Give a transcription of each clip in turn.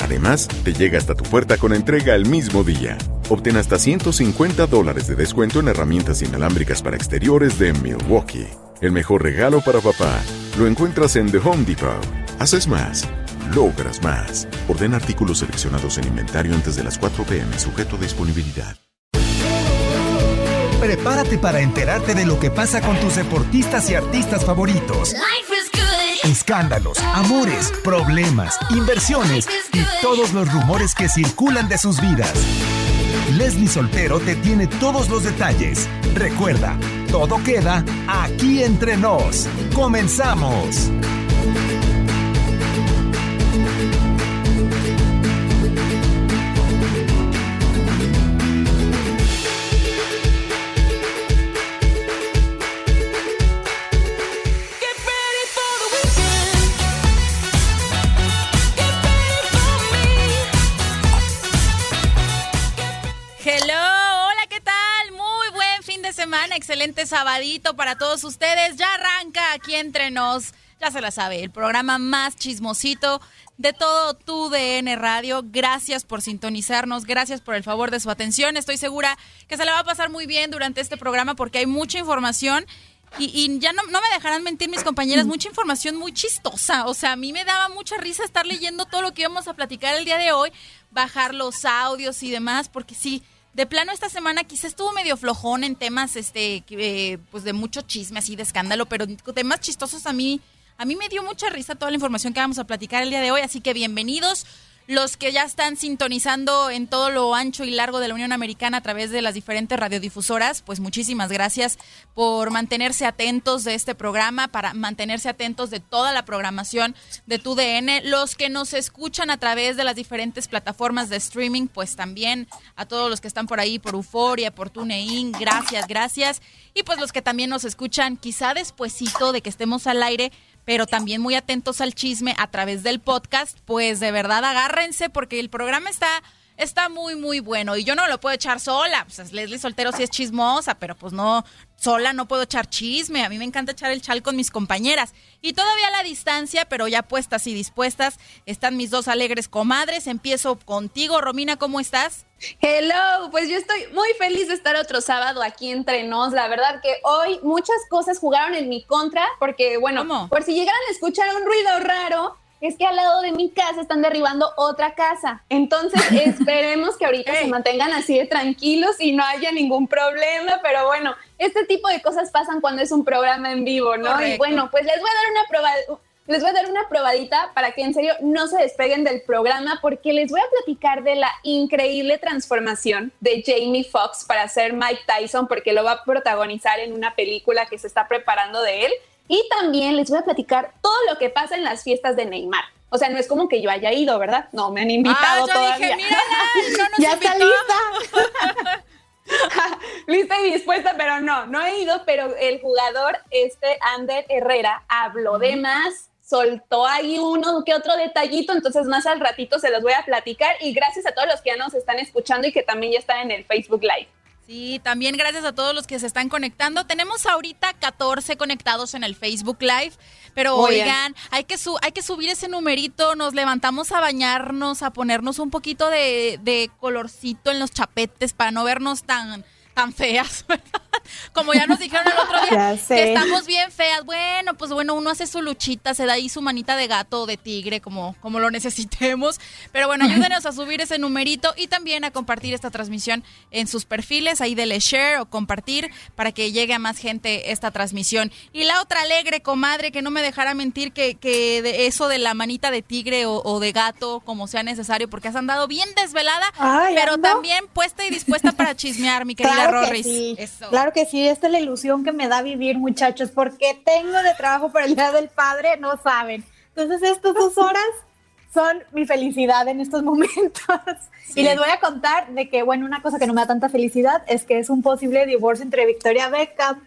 Además, te llega hasta tu puerta con entrega el mismo día. Obtén hasta 150 dólares de descuento en herramientas inalámbricas para exteriores de Milwaukee. El mejor regalo para papá lo encuentras en The Home Depot. Haces más, logras más. Orden artículos seleccionados en inventario antes de las 4 pm, sujeto a disponibilidad. Prepárate para enterarte de lo que pasa con tus deportistas y artistas favoritos. Escándalos, amores, problemas, inversiones y todos los rumores que circulan de sus vidas. Leslie Soltero te tiene todos los detalles. Recuerda, todo queda aquí entre nos. Comenzamos. Excelente sabadito para todos ustedes. Ya arranca aquí entre nos, ya se la sabe, el programa más chismosito de todo tu DN Radio. Gracias por sintonizarnos, gracias por el favor de su atención. Estoy segura que se la va a pasar muy bien durante este programa porque hay mucha información. Y, ya no, no, me dejarán mentir mis compañeras, mucha información muy chistosa. O sea, a mí me daba mucha risa estar leyendo todo lo que íbamos a platicar el día de hoy, bajar los audios y demás, porque sí, de plano esta semana quizá estuvo medio flojón en temas este eh, pues de mucho chisme así de escándalo, pero temas chistosos a mí a mí me dio mucha risa toda la información que vamos a platicar el día de hoy, así que bienvenidos los que ya están sintonizando en todo lo ancho y largo de la Unión Americana a través de las diferentes radiodifusoras, pues muchísimas gracias por mantenerse atentos de este programa, para mantenerse atentos de toda la programación de tu DN. Los que nos escuchan a través de las diferentes plataformas de streaming, pues también a todos los que están por ahí, por Euforia, por TuneIn, gracias, gracias. Y pues los que también nos escuchan quizá despuesito de que estemos al aire, pero también muy atentos al chisme a través del podcast, pues de verdad agárrense porque el programa está está muy muy bueno y yo no lo puedo echar sola, pues Leslie Soltero sí es chismosa, pero pues no sola no puedo echar chisme, a mí me encanta echar el chal con mis compañeras y todavía a la distancia, pero ya puestas y dispuestas están mis dos alegres comadres. Empiezo contigo, Romina, ¿cómo estás? Hello, pues yo estoy muy feliz de estar otro sábado aquí entre nos. La verdad que hoy muchas cosas jugaron en mi contra, porque bueno, por si llegaran a escuchar un ruido raro, es que al lado de mi casa están derribando otra casa. Entonces esperemos que ahorita se mantengan así de tranquilos y no haya ningún problema, pero bueno, este tipo de cosas pasan cuando es un programa en vivo, ¿no? Y bueno, pues les voy a dar una prueba les voy a dar una probadita para que en serio no se despeguen del programa porque les voy a platicar de la increíble transformación de Jamie Foxx para ser Mike Tyson porque lo va a protagonizar en una película que se está preparando de él. Y también les voy a platicar todo lo que pasa en las fiestas de Neymar. O sea, no es como que yo haya ido, ¿verdad? No, me han invitado ah, todavía. Dije, no ya está lista. lista y dispuesta, pero no, no he ido, pero el jugador, este Ander Herrera, habló de más soltó ahí uno que otro detallito, entonces más al ratito se los voy a platicar y gracias a todos los que ya nos están escuchando y que también ya están en el Facebook Live. Sí, también gracias a todos los que se están conectando. Tenemos ahorita 14 conectados en el Facebook Live, pero oigan, hay que, hay que subir ese numerito, nos levantamos a bañarnos, a ponernos un poquito de, de colorcito en los chapetes para no vernos tan tan feas, Como ya nos dijeron el otro día, que estamos bien feas. Bueno, pues bueno, uno hace su luchita, se da ahí su manita de gato o de tigre, como, como lo necesitemos. Pero bueno, ayúdenos a subir ese numerito y también a compartir esta transmisión en sus perfiles, ahí dele share o compartir para que llegue a más gente esta transmisión. Y la otra alegre, comadre, que no me dejara mentir que, que de eso de la manita de tigre o, de gato, como sea necesario, porque has andado bien desvelada, pero también puesta y dispuesta para chismear, mi querida claro Que sí. Claro que sí, esta es la ilusión que me da vivir, muchachos, porque tengo de trabajo para el Día del Padre, no saben. Entonces, estas dos horas son mi felicidad en estos momentos. Y les voy a contar de que, bueno, una cosa que no me da tanta felicidad es que es un posible divorcio entre Victoria Beckham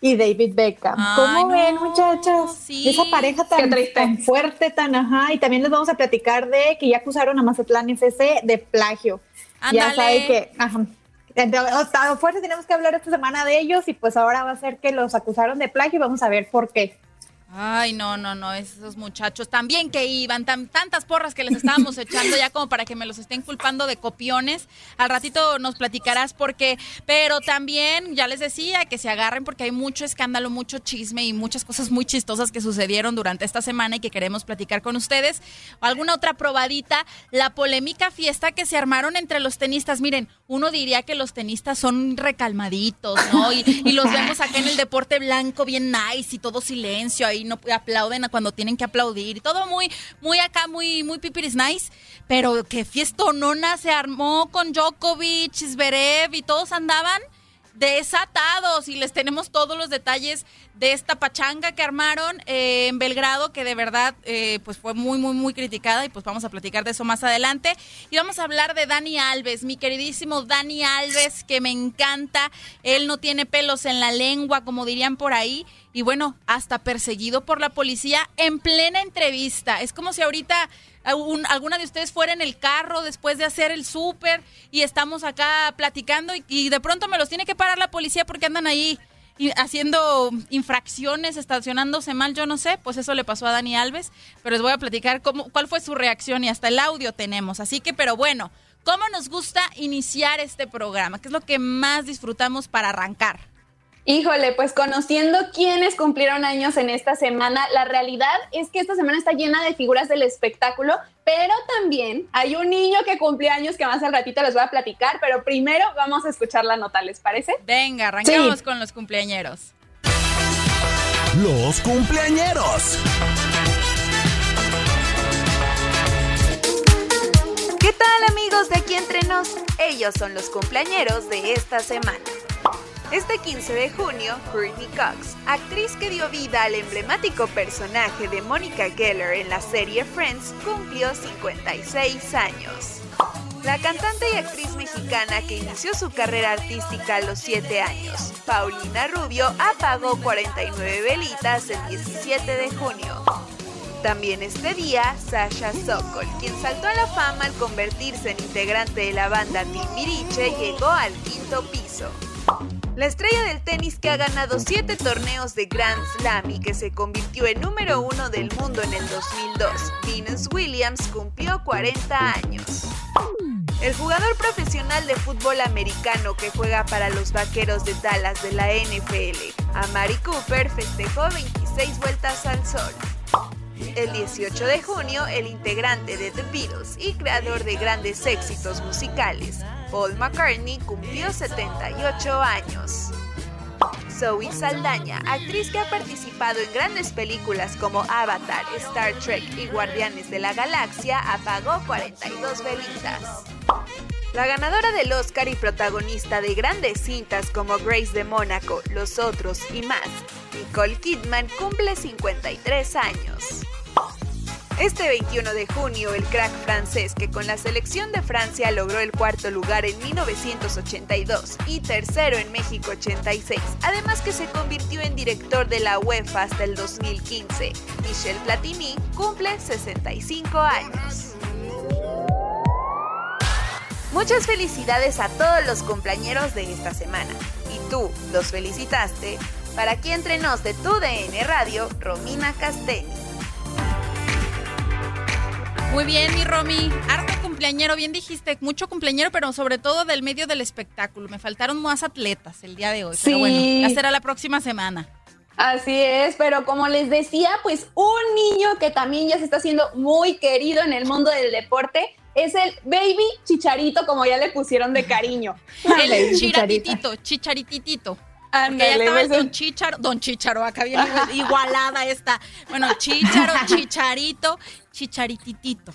y David Beckham. ¿Cómo ven, muchachos? Sí. Esa pareja tan, tan, fuerte, tan ajá. Y también les vamos a platicar de que ya acusaron a Mazatlán FC de plagio. Ya sabe que, ajá, a fuerte tenemos que hablar esta semana de ellos y pues ahora va a ser que los acusaron de plagio y vamos a ver por qué. Ay, no, no, no, esos muchachos también que iban, tan, tantas porras que les estábamos echando ya como para que me los estén culpando de copiones. Al ratito nos platicarás por qué, pero también ya les decía que se agarren porque hay mucho escándalo, mucho chisme y muchas cosas muy chistosas que sucedieron durante esta semana y que queremos platicar con ustedes. Alguna otra probadita, la polémica fiesta que se armaron entre los tenistas. Miren, uno diría que los tenistas son recalmaditos, ¿no? Y, los vemos acá en el deporte blanco bien nice y todo silencio ahí no aplauden cuando tienen que aplaudir y todo muy, muy acá, muy, muy pipiris nice. Pero qué fiestonona se armó con Djokovic, Zverev y todos andaban desatados y les tenemos todos los detalles de esta pachanga que armaron eh, en Belgrado, que de verdad eh, pues fue muy, muy, muy criticada y pues vamos a platicar de eso más adelante. Y vamos a hablar de Dani Alves, mi queridísimo Dani Alves, que me encanta. Él no tiene pelos en la lengua, como dirían por ahí. Y bueno, hasta perseguido por la policía en plena entrevista. Es como si ahorita alguna de ustedes fuera en el carro después de hacer el súper y estamos acá platicando y, de pronto me los tiene que parar la policía porque andan ahí haciendo infracciones, estacionándose mal, yo no sé, pues eso le pasó a Dani Alves, pero les voy a platicar cómo, cuál fue su reacción y hasta el audio tenemos. Así que, pero bueno, ¿cómo nos gusta iniciar este programa? ¿Qué es lo que más disfrutamos para arrancar? Híjole, pues conociendo quiénes cumplieron años en esta semana, la realidad es que esta semana está llena de figuras del espectáculo, pero también hay un niño que cumple años que más al ratito les voy a platicar, pero primero vamos a escuchar la nota, ¿les parece? Venga, arrancamos con los cumpleañeros. Los cumpleañeros. ¿Qué tal amigos de aquí entre nos? Ellos son los cumpleañeros de esta semana. Este 15 de junio, Courtney Cox, actriz que dio vida al emblemático personaje de Monica Geller en la serie Friends, cumplió 56 años. La cantante y actriz mexicana que inició su carrera artística a los 7 años, Paulina Rubio, apagó 49 velitas el 17 de junio. También este día, Sasha Sokol, quien saltó a la fama al convertirse en integrante de la banda Timbiriche, llegó al quinto piso. La estrella del tenis que ha ganado 7 torneos de Grand Slam y que se convirtió en número uno del mundo en el 2002, Venus Williams, cumplió 40 años. El jugador profesional de fútbol americano que juega para los Vaqueros de Dallas de la NFL, Amari Cooper, festejó 26 vueltas al sol. El 18 de junio, el integrante de The Beatles y creador de grandes éxitos musicales, Paul McCartney, cumplió 78 años. Zoe Saldaña, actriz que ha participado en grandes películas como Avatar, Star Trek y Guardianes de la Galaxia, apagó 42 velitas. La ganadora del Oscar y protagonista de grandes cintas como Grace de Mónaco, Los Otros y más, Nicole Kidman cumple 53 años. Este 21 de junio, el crack francés que con la selección de Francia logró el cuarto lugar en 1982 y tercero en México 86, además que se convirtió en director de la UEFA hasta el 2015. Michel Platini cumple 65 años. Muchas felicidades a todos los compañeros de esta semana. Y tú, ¿los felicitaste? Para aquí entre nos de tu DN Radio, Romina Castelli. Muy bien, mi Romy. Harto cumpleañero, bien dijiste, mucho cumpleañero, pero sobre todo del medio del espectáculo. Me faltaron más atletas el día de hoy. Pero bueno, ya será la próxima semana. Así es, pero como les decía, pues un niño que también ya se está haciendo muy querido en el mundo del deporte es el baby chicharito, como ya le pusieron de cariño. el chicharitito, chicharititito. Porque ya estaba el Don Chicharo, Don Chicharo, acá viene igualada esta. Bueno, Chicharo, Chicharito, Chicharititito.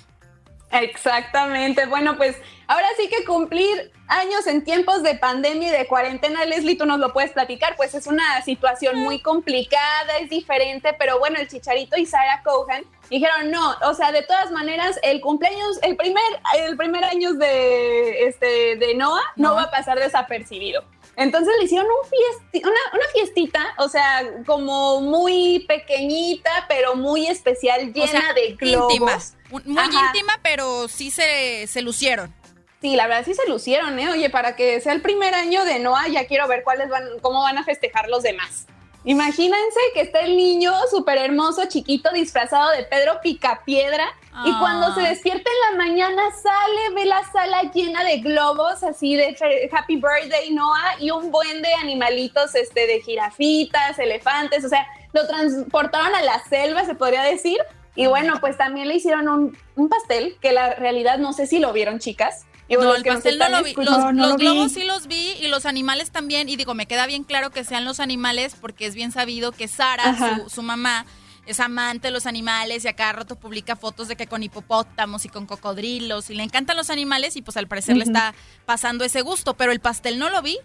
Exactamente. Bueno, pues ahora sí que cumplir años en tiempos de pandemia y de cuarentena, Leslie, tú nos lo puedes platicar, pues es una situación muy complicada, es diferente, pero bueno, el Chicharito y Sarah Cohen dijeron no, o sea, de todas maneras, el cumpleaños, el primer, el primer año de, este, de Noah no va a pasar desapercibido. Entonces le hicieron un una, una, fiestita, o sea, como muy pequeñita, pero muy especial, llena de globos. Íntima, muy íntima, pero sí se, se lucieron. Sí, la verdad sí se lucieron, ¿eh? Oye, para que sea el primer año de Noah, ya quiero ver cuáles van, cómo van a festejar los demás. Imagínense que está el niño súper hermoso, chiquito, disfrazado de Pedro Picapiedra. Y cuando se despierta en la mañana, sale, ve la sala llena de globos, así de Happy Birthday, Noah, y un buen de animalitos, este, de jirafitas, elefantes, o sea, lo transportaron a la selva, se podría decir. Y bueno, pues también le hicieron un, un pastel, que la realidad no sé si lo vieron, chicas no, el pastel no lo vi. Los, globos sí los vi y los animales también. Y digo, me queda bien claro que sean los animales porque es bien sabido que Sara, su, mamá, es amante de los animales y a cada rato publica fotos de que con hipopótamos y con cocodrilos y le encantan los animales y pues al parecer le está pasando ese gusto. Pero el pastel no lo vi.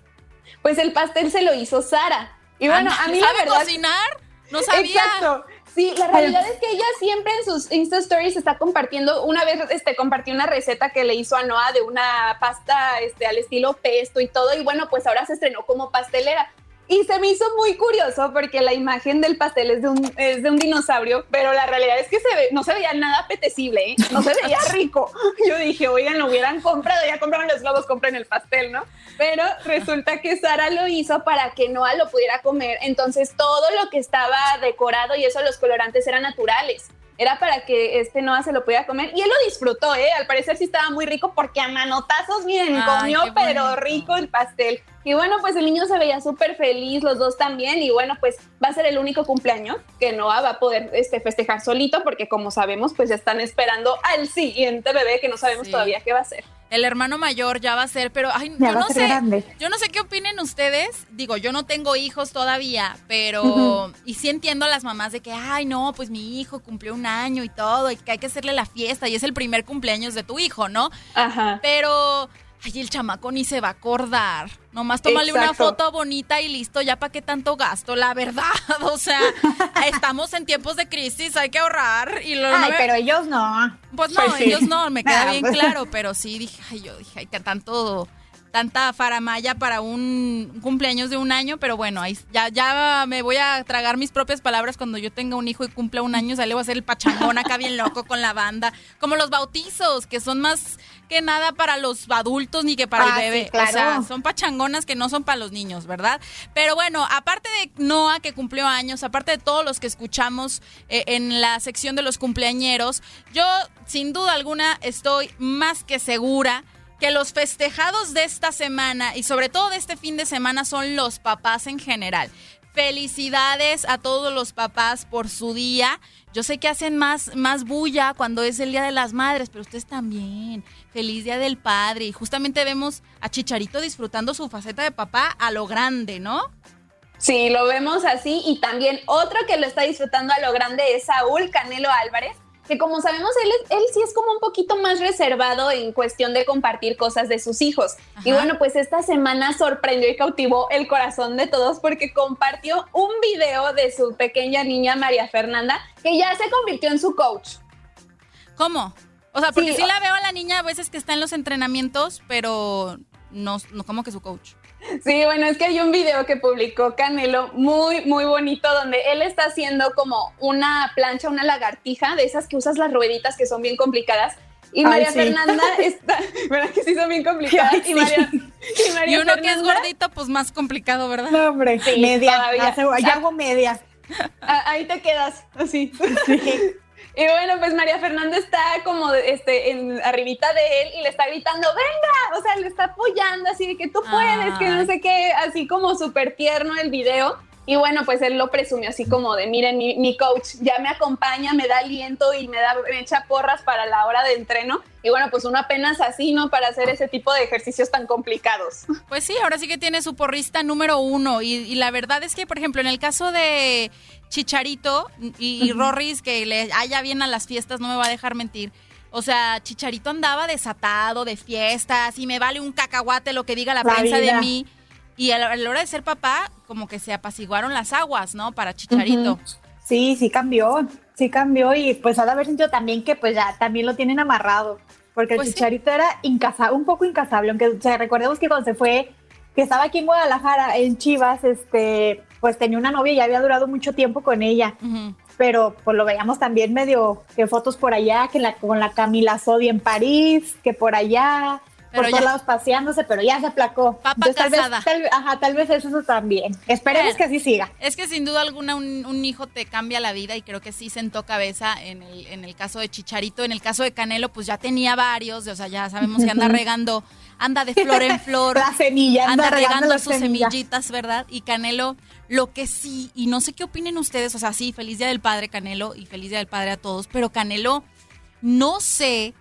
Pues el pastel se lo hizo Sara. Y bueno, a mí la verdad... cocinar? No sabía. Exacto. Sí, la realidad es que ella siempre en sus Insta Stories está compartiendo, una vez este, compartió una receta que le hizo a Noah de una pasta este, al estilo pesto y todo, y bueno, pues ahora se estrenó como pastelera. Y se me hizo muy curioso porque la imagen del pastel es de un, es de un dinosaurio, pero la realidad es que se ve, no se veía nada apetecible, ¿eh? no se veía rico. Yo dije, oigan, lo hubieran comprado, ya compraron los globos, compren el pastel, ¿no? Pero resulta que Sara lo hizo para que Noah lo pudiera comer. Entonces todo lo que estaba decorado y eso, los colorantes eran naturales era para que este Noah se lo pudiera comer y él lo disfrutó, ¿eh? Al parecer sí estaba muy rico porque a manotazos, miren, comió pero rico el pastel. Y bueno, pues el niño se veía súper feliz, los dos también, y bueno, pues va a ser el único cumpleaños que Noah va a poder este, festejar solito, porque como sabemos, pues ya están esperando al siguiente bebé que no sabemos todavía qué va a ser. El hermano mayor ya va a ser, pero ay, yo no sé, yo no sé qué opinen ustedes. Digo, yo no tengo hijos todavía, pero y sí entiendo a las mamás de que, ay, no, pues mi hijo cumplió un año y todo, y que hay que hacerle la fiesta y es el primer cumpleaños de tu hijo, ¿no? Ajá. Pero Ay, el chamaco ni se va a acordar. Nomás tómale una foto bonita y listo, ya para qué tanto gasto, la verdad. O sea, estamos en tiempos de crisis, hay que ahorrar. Y lo, ay, pero ellos no. Pues no, pues ellos no, me queda bien pues. claro, pero sí dije, ay, yo dije, ay, que tanto tanta faramaya para un cumpleaños de un año, pero bueno, ahí ya, ya me voy a tragar mis propias palabras cuando yo tenga un hijo y cumpla un año, sale a hacer el pachangón acá bien loco con la banda, como los bautizos, que son más que nada para los adultos ni que para el ah, bebé. O sea, son pachangonas que no son para los niños, ¿verdad? Pero bueno, aparte de Noah que cumplió años, aparte de todos los que escuchamos eh, en la sección de los cumpleañeros, yo sin duda alguna estoy más que segura que los festejados de esta semana y sobre todo de este fin de semana son los papás en general. Felicidades a todos los papás por su día. Yo sé que hacen más, más bulla cuando es el Día de las Madres, pero ustedes también. Feliz Día del Padre. Y justamente vemos a Chicharito disfrutando su faceta de papá a lo grande, ¿no? Sí, lo vemos así. Y también otro que lo está disfrutando a lo grande es Saúl Canelo Álvarez que como sabemos, él, él sí es como un poquito más reservado en cuestión de compartir cosas de sus hijos. Y bueno, pues esta semana sorprendió y cautivó el corazón de todos porque compartió un video de su pequeña niña María Fernanda, que ya se convirtió en su coach. ¿Cómo? O sea, porque sí, la veo a la niña a veces que está en los entrenamientos, pero no, no como que su coach. Sí, bueno, es que hay un video que publicó Canelo muy, muy bonito donde él está haciendo como una plancha, una lagartija, de esas que usas las rueditas que son bien complicadas. Y María Fernanda está, ¿verdad que sí son bien complicadas? y, María, y, uno que es gordito, pues más complicado, ¿verdad? No, hombre, sí, media. ya hago media. Ahí te quedas, así. Sí. Y bueno, pues María Fernanda está como este, en arribita de él y le está gritando, venga, o sea, le está apoyando así de que tú puedes, que no sé qué, así como súper tierno el video. Y bueno, pues él lo presumió así como de, miren, mi, coach ya me acompaña, me da aliento y me, da, me echa porras para la hora de entreno. Y bueno, pues uno apenas así, ¿no? Para hacer ese tipo de ejercicios tan complicados. Pues sí, ahora sí que tiene su porrista número uno. Y, y la verdad es que, por ejemplo, en el caso de Chicharito y, Rorris, que le haya bien a las fiestas, no me va a dejar mentir. O sea, Chicharito andaba desatado de fiestas y me vale un cacahuate lo que diga la, prensa de mí. Y a la, hora de ser papá, como que se apaciguaron las aguas, ¿no? Para Chicharito. Sí, sí cambió, sí cambió y pues ha de haber sentido también que pues ya también lo tienen amarrado, porque el pues Chicharito era incasable, un poco incasable, aunque o sea, recordemos que cuando se fue, que estaba aquí en Guadalajara, en Chivas, este, pues tenía una novia y ya había durado mucho tiempo con ella. Pero pues lo veíamos también medio que fotos por allá, que la, con la Camila Sodi en París, que por allá, por todos lados paseándose, pero ya se aplacó. Papa tal vez, ajá, tal vez eso también. Esperemos que así siga. Es que sin duda alguna un, hijo te cambia la vida y creo que sí sentó cabeza en el, en el caso de Chicharito. En el caso de Canelo, pues ya tenía varios, o sea, ya sabemos que anda regando, anda de flor en flor. la semilla, anda, regando, sus semillitas, ¿verdad? Y Canelo lo que sí, y no sé qué opinen ustedes, o sea, sí, feliz día del padre Canelo y feliz día del padre a todos, pero Canelo, no sé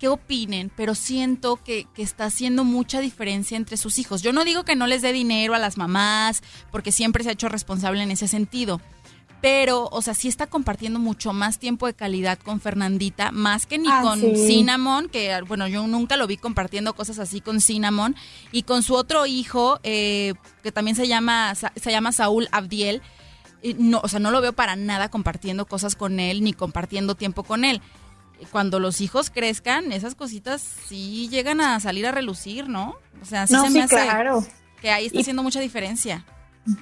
qué opinen, pero siento que, que, está haciendo mucha diferencia entre sus hijos. Yo no digo que no les dé dinero a las mamás, porque siempre se ha hecho responsable en ese sentido, pero, o sea, sí está compartiendo mucho más tiempo de calidad con Fernandita, más que ni ah, con Cinnamon, que, bueno, yo nunca lo vi compartiendo cosas así con Cinnamon, y con su otro hijo, eh, que también se llama, se llama Saúl Abdiel, no, o sea, no lo veo para nada compartiendo cosas con él, ni compartiendo tiempo con él. Cuando los hijos crezcan, esas cositas sí llegan a salir a relucir, ¿no? O sea, sí se me hace que ahí está haciendo mucha diferencia.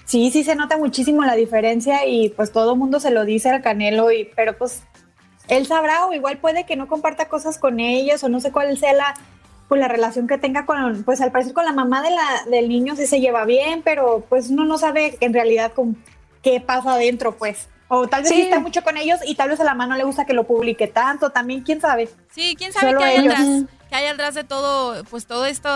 Sí, sí se nota muchísimo la diferencia y pues todo el mundo se lo dice al Canelo, y, pero pues él sabrá o igual puede que no comparta cosas con ellos o no sé cuál sea la, pues, la relación que tenga con, pues al parecer con la mamá de la, del niño sí se lleva bien, pero pues uno no sabe en realidad con qué pasa adentro, pues. O tal vez sí. está mucho con ellos y tal vez a la mano le gusta que lo publique tanto, también, quién sabe. Sí, quién sabe qué hay que hay atrás de todo, pues todo esto,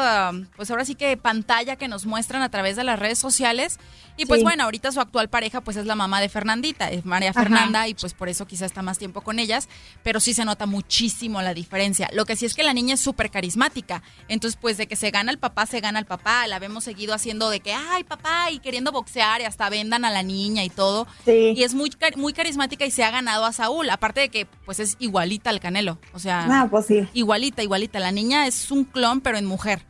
pues ahora sí que pantalla que nos muestran a través de las redes sociales. Y pues bueno, ahorita su actual pareja pues es la mamá de Fernandita, es María Fernanda, y pues por eso quizá está más tiempo con ellas, pero sí se nota muchísimo la diferencia. Lo que sí es que la niña es súper carismática, entonces pues de que se gana el papá, se gana el papá, la vemos seguido haciendo de que, ay papá, y queriendo boxear y hasta vendan a la niña y todo. Y es muy, muy carismática y se ha ganado a Saúl, aparte de que pues es igualita al Canelo, o sea, ah, pues igualita, igualita. La niña es un clon, pero en mujer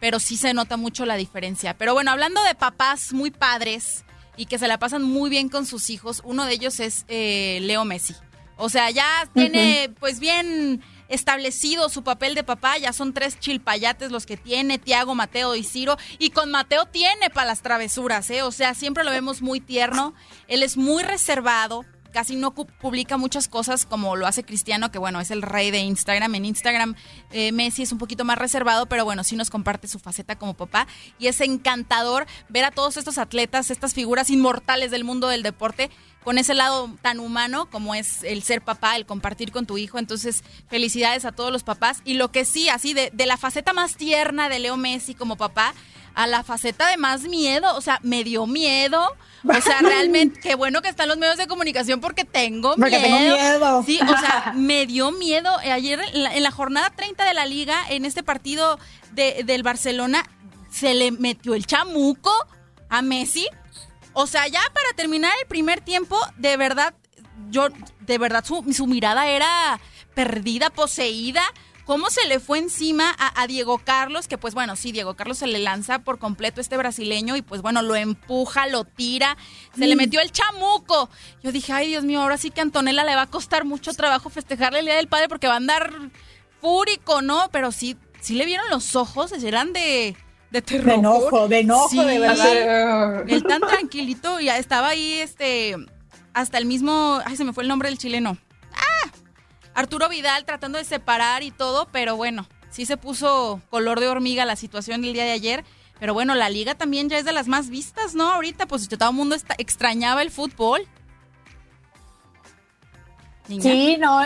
pero sí se nota mucho la diferencia. Pero bueno, hablando de papás muy padres y que se la pasan muy bien con sus hijos, uno de ellos es eh, Leo Messi. O sea, ya tiene pues bien establecido su papel de papá, ya son tres chilpayates los que tiene, Tiago, Mateo y Ciro, y con Mateo tiene para las travesuras, ¿eh? O sea, siempre lo vemos muy tierno, él es muy reservado, casi no publica muchas cosas como lo hace Cristiano, que bueno, es el rey de Instagram. En Instagram eh, Messi es un poquito más reservado, pero bueno, sí nos comparte su faceta como papá. Y es encantador ver a todos estos atletas, estas figuras inmortales del mundo del deporte, con ese lado tan humano como es el ser papá, el compartir con tu hijo. Entonces, felicidades a todos los papás. Y lo que sí, así de, de la faceta más tierna de Leo Messi como papá, a la faceta de más miedo, o sea, me dio miedo. O sea, realmente, qué bueno que están los medios de comunicación porque tengo porque miedo. Tengo miedo. Sí, o sea, me dio miedo. Ayer en la, jornada 30 de la liga, en este partido de, del Barcelona, se le metió el chamuco a Messi. O sea, ya para terminar el primer tiempo, de verdad, yo, de verdad, su, su mirada era perdida, poseída cómo se le fue encima a, Diego Carlos, que pues bueno, sí, Diego Carlos se le lanza por completo este brasileño y pues bueno, lo empuja, lo tira, se le mm. metió el chamuco. Yo dije, ay Dios mío, ahora sí que a Antonella le va a costar mucho trabajo festejarle el Día del Padre porque va a andar fúrico, ¿no? Pero sí, sí le vieron los ojos, eran de... De terror. De enojo, de enojo, de verdad. Él tan tranquilito, ya estaba ahí, este, hasta el mismo, ay, se me fue el nombre del chileno. Arturo Vidal tratando de separar y todo, pero bueno, sí se puso color de hormiga la situación del día de ayer. Pero bueno, la liga también ya es de las más vistas, ¿no? Ahorita, pues todo el mundo está, extrañaba el fútbol. Sí, no,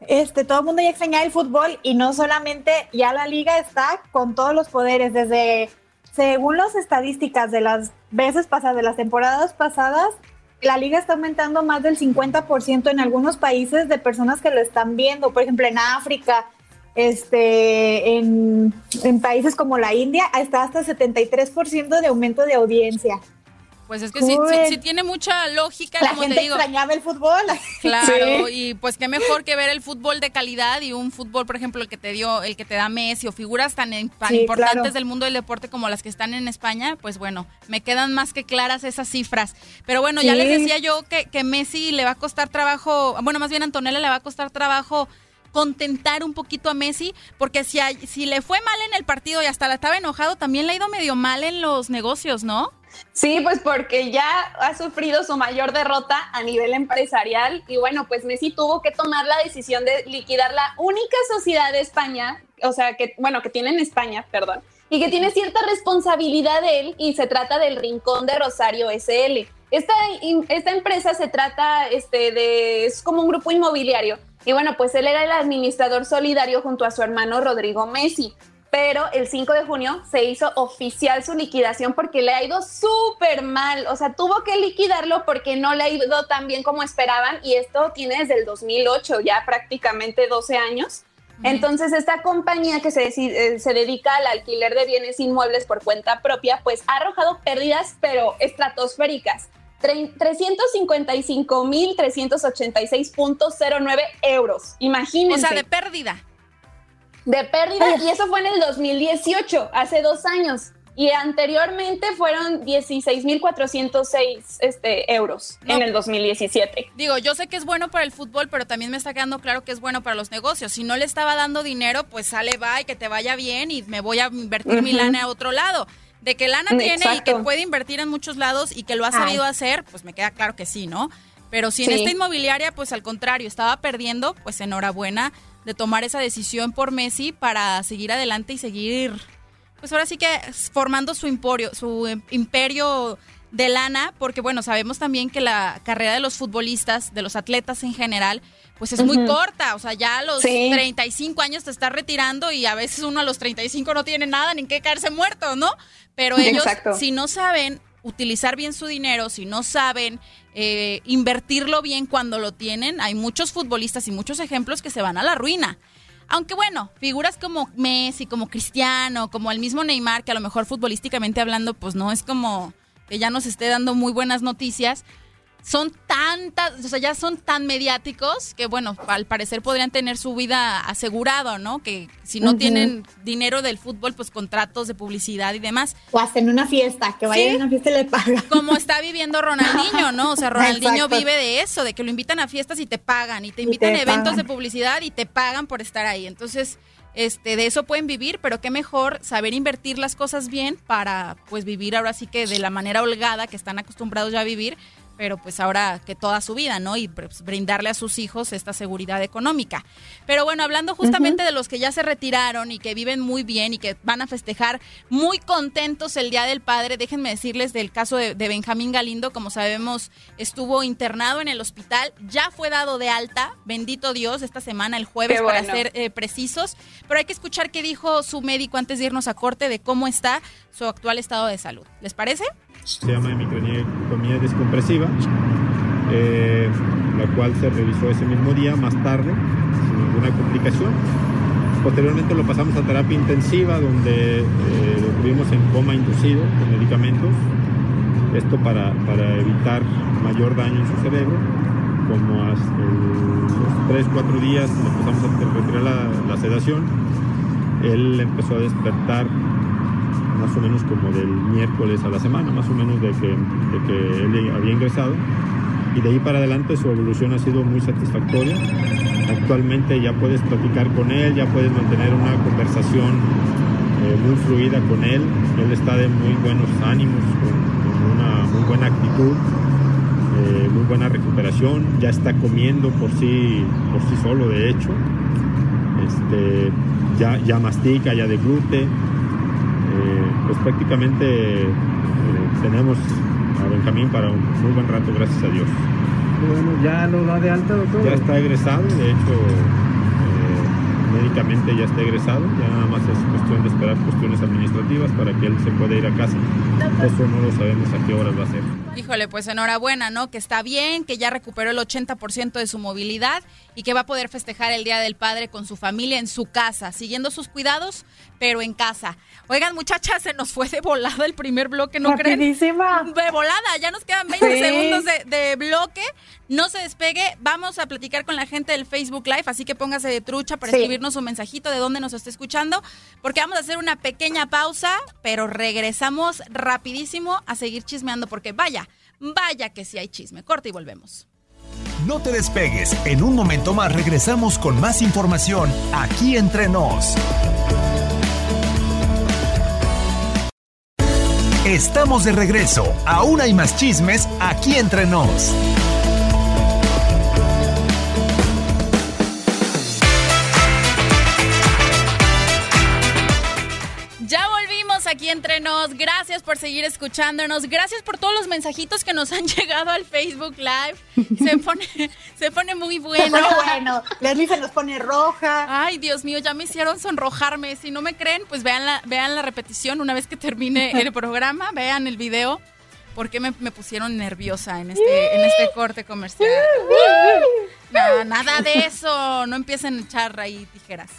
este, todo el mundo ya extrañaba el fútbol y no solamente, ya la liga está con todos los poderes, desde, según las estadísticas de las veces pasadas, de las temporadas pasadas, la liga está aumentando más del 50% en algunos países de personas que lo están viendo, por ejemplo en África, este, en, países como la India, está hasta 73% de aumento de audiencia. Pues es que sí, sí, tiene mucha lógica, la gente extrañaba el fútbol. Claro, y pues qué mejor que ver el fútbol de calidad y un fútbol, por ejemplo, el que te dio, el que te da Messi o figuras tan, importantes del mundo del deporte como las que están en España, pues bueno, me quedan más que claras esas cifras. Pero bueno, ya les decía yo que, que Messi le va a costar trabajo, bueno, más bien Antonella le va a costar trabajo contentar un poquito a Messi, porque si, si le fue mal en el partido y hasta la estaba enojado, también le ha ido medio mal en los negocios, ¿no? Sí, pues porque ya ha sufrido su mayor derrota a nivel empresarial y bueno, pues Messi tuvo que tomar la decisión de liquidar la única sociedad de España, o sea, que bueno, que tiene en España, perdón, y que tiene cierta responsabilidad de él y se trata del Rincón de Rosario SL. Esta, esta empresa se trata este, de, es como un grupo inmobiliario y bueno, pues él era el administrador solidario junto a su hermano Rodrigo Messi pero el 5 de junio se hizo oficial su liquidación porque le ha ido súper mal, o sea, tuvo que liquidarlo porque no le ha ido tan bien como esperaban y esto tiene desde el 2008, ya prácticamente 12 años. Entonces, esta compañía que se, eh, se dedica al alquiler de bienes inmuebles por cuenta propia, pues ha arrojado pérdidas, pero estratosféricas. 355.386.09 euros. Imagínense. O sea, de pérdida de pérdida y eso fue en el 2018, hace dos años. Y anteriormente fueron 16.406 este, euros en el 2017. Digo, yo sé que es bueno para el fútbol, pero también me está quedando claro que es bueno para los negocios. Si no le estaba dando dinero, pues sale, va y que te vaya bien y me voy a invertir mi lana a otro lado. De que lana tiene y que puede invertir en muchos lados y que lo ha sabido hacer, pues me queda claro que sí, ¿no? Pero si en esta inmobiliaria, pues al contrario, estaba perdiendo, pues enhorabuena de tomar esa decisión por Messi para seguir adelante y seguir, pues ahora sí que formando su imperio, su imperio de lana, porque bueno, sabemos también que la carrera de los futbolistas, de los atletas en general, pues es muy corta, o sea, ya a los 35 años te estás retirando y a veces uno a los 35 no tiene nada ni que caerse muerto, ¿no? Pero ellos, si no saben utilizar bien su dinero, si no saben eh, invertirlo bien cuando lo tienen, hay muchos futbolistas y muchos ejemplos que se van a la ruina. Aunque bueno, figuras como Messi, como Cristiano, como el mismo Neymar, que a lo mejor futbolísticamente hablando, pues no es como que ya nos esté dando muy buenas noticias, son tantas, o sea, ya son tan mediáticos que, bueno, al parecer podrían tener su vida asegurado, ¿no? Que si no tienen dinero del fútbol, pues contratos de publicidad y demás. O hacen una fiesta, que vayan a una fiesta y le pagan. Como está viviendo Ronaldinho, ¿no? O sea, Ronaldinho vive de eso, de que lo invitan a fiestas y te pagan, y te invitan a eventos de publicidad y te pagan por estar ahí. Entonces, este, de eso pueden vivir, pero qué mejor saber invertir las cosas bien para, pues, vivir ahora sí que de la manera holgada que están acostumbrados ya a vivir pero pues ahora que toda su vida, ¿no? Y pues, brindarle a sus hijos esta seguridad económica. Pero bueno, hablando justamente de los que ya se retiraron y que viven muy bien y que van a festejar muy contentos el Día del Padre, déjenme decirles del caso de, Benjamín Galindo, como sabemos, estuvo internado en el hospital, ya fue dado de alta, bendito Dios, esta semana, el jueves, para ser eh, precisos, pero hay que escuchar qué dijo su médico antes de irnos a corte de cómo está su actual estado de salud. ¿Les parece? Se llama hemicronía descompresiva, eh, la cual se revisó ese mismo día, más tarde, sin ninguna complicación. Posteriormente lo pasamos a terapia intensiva, donde eh, lo tuvimos en coma inducido con medicamentos, esto para, para evitar mayor daño en su cerebro. como a los 3, 4 días empezamos a retirar la, la sedación, él empezó a despertar más o menos como del miércoles a la semana, más o menos de que, de que él había ingresado. Y de ahí para adelante su evolución ha sido muy satisfactoria. Actualmente ya puedes platicar con él, ya puedes mantener una conversación eh, muy fluida con él. Él está de muy buenos ánimos, con, una muy buena actitud, eh, muy buena recuperación. Ya está comiendo por sí, por sí solo, de hecho. Este, ya, ya mastica, ya deglute. Pues prácticamente eh, tenemos a Benjamín para un muy buen rato, gracias a Dios. Bueno, ¿ya lo da de alta, doctor? Ya está egresado, de hecho, médicamente ya está egresado, ya nada más es cuestión de esperar cuestiones administrativas para que él se pueda ir a casa. Eso no lo sabemos a qué horas va a ser. Híjole, pues enhorabuena, ¿no? Que está bien, que ya recuperó el 80% de su movilidad y que va a poder festejar el Día del Padre con su familia en su casa, siguiendo sus cuidados, pero en casa. Oigan, muchachas, se nos fue de volada el primer bloque, ¿no creen? De volada, ya nos quedan 20 segundos de, bloque. No se despegue, vamos a platicar con la gente del Facebook Live, así que póngase de trucha para escribirnos un mensajito de dónde nos está escuchando, porque vamos a hacer una pequeña pausa, pero regresamos rapidísimo a seguir chismeando, porque vaya, vaya que si hay chisme. Corta y volvemos. No te despegues, en un momento más regresamos con más información aquí entre nos. Estamos de regreso. Aún hay más chismes aquí entre nos. Aquí entre nos. Gracias por seguir escuchándonos. Gracias por todos los mensajitos que nos han llegado al Facebook Live. Se pone, se pone muy bueno. bueno. Leslie se nos pone roja. Ay, Dios mío, ya me hicieron sonrojarme. Si no me creen, pues vean la, vean la repetición una vez que termine el programa. Vean el video. Porque me, me pusieron nerviosa en este, en este corte comercial. nada de eso. No empiecen a echar ahí tijeras.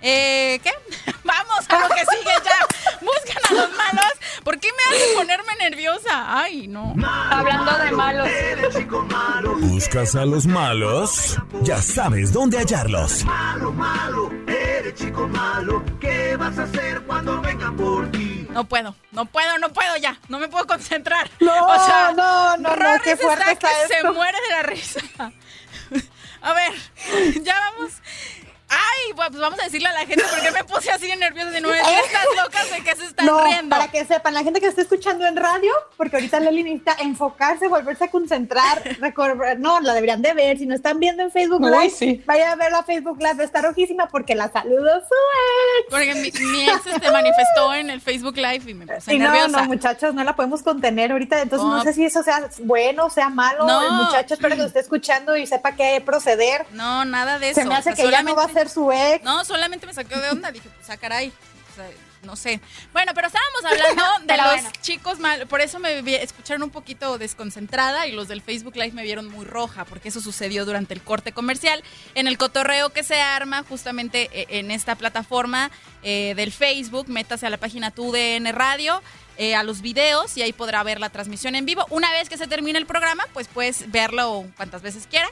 Eh, ¿Qué? Vamos a lo que sigue ya. Buscan a los malos. ¿Por qué me hacen ponerme nerviosa? Ay, no. Hablando de malos. ¿Buscas a los malos? Ya sabes dónde hallarlos. Malo, malo, eres chico malo. ¿Qué vas a hacer cuando vengan por ti? No puedo, no puedo, no puedo ya. No me puedo concentrar. No, o sea, no, no, no, qué fuerte está, que se muere de la risa. A ver, ya vamos. Ay, pues vamos a decirle a la gente porque me puse así nerviosa de nuevo. Estas locas de que se están no, riendo. Para que sepan, la gente que está escuchando en radio, porque ahorita Loli necesita enfocarse, volverse a concentrar, no, la deberían de ver. Si no están viendo en Facebook Live, sí. vaya a ver la Facebook Live, está rojísima porque la saludo su ex. Porque mi, ex se este, manifestó en el Facebook Live y me puse y nerviosa. No, no, muchachos, no la podemos contener ahorita, entonces no, sé si eso sea bueno o sea malo. No. El muchacho espero que lo esté escuchando y sepa qué proceder. No, nada de eso. Se me hace que ya no va a ser su ex. No, solamente me saqué de onda. Dije, pues, ah, caray. no sé. Bueno, pero estábamos hablando de los chicos mal. Por eso me escucharon un poquito desconcentrada y los del Facebook Live me vieron muy roja, porque eso sucedió durante el corte comercial. En el cotorreo que se arma justamente eh, en esta plataforma eh, del Facebook, métase a la página TUDN Radio. Eh, a los videos y ahí podrá ver la transmisión en vivo. Una vez que se termine el programa, pues puedes verlo cuantas veces quiera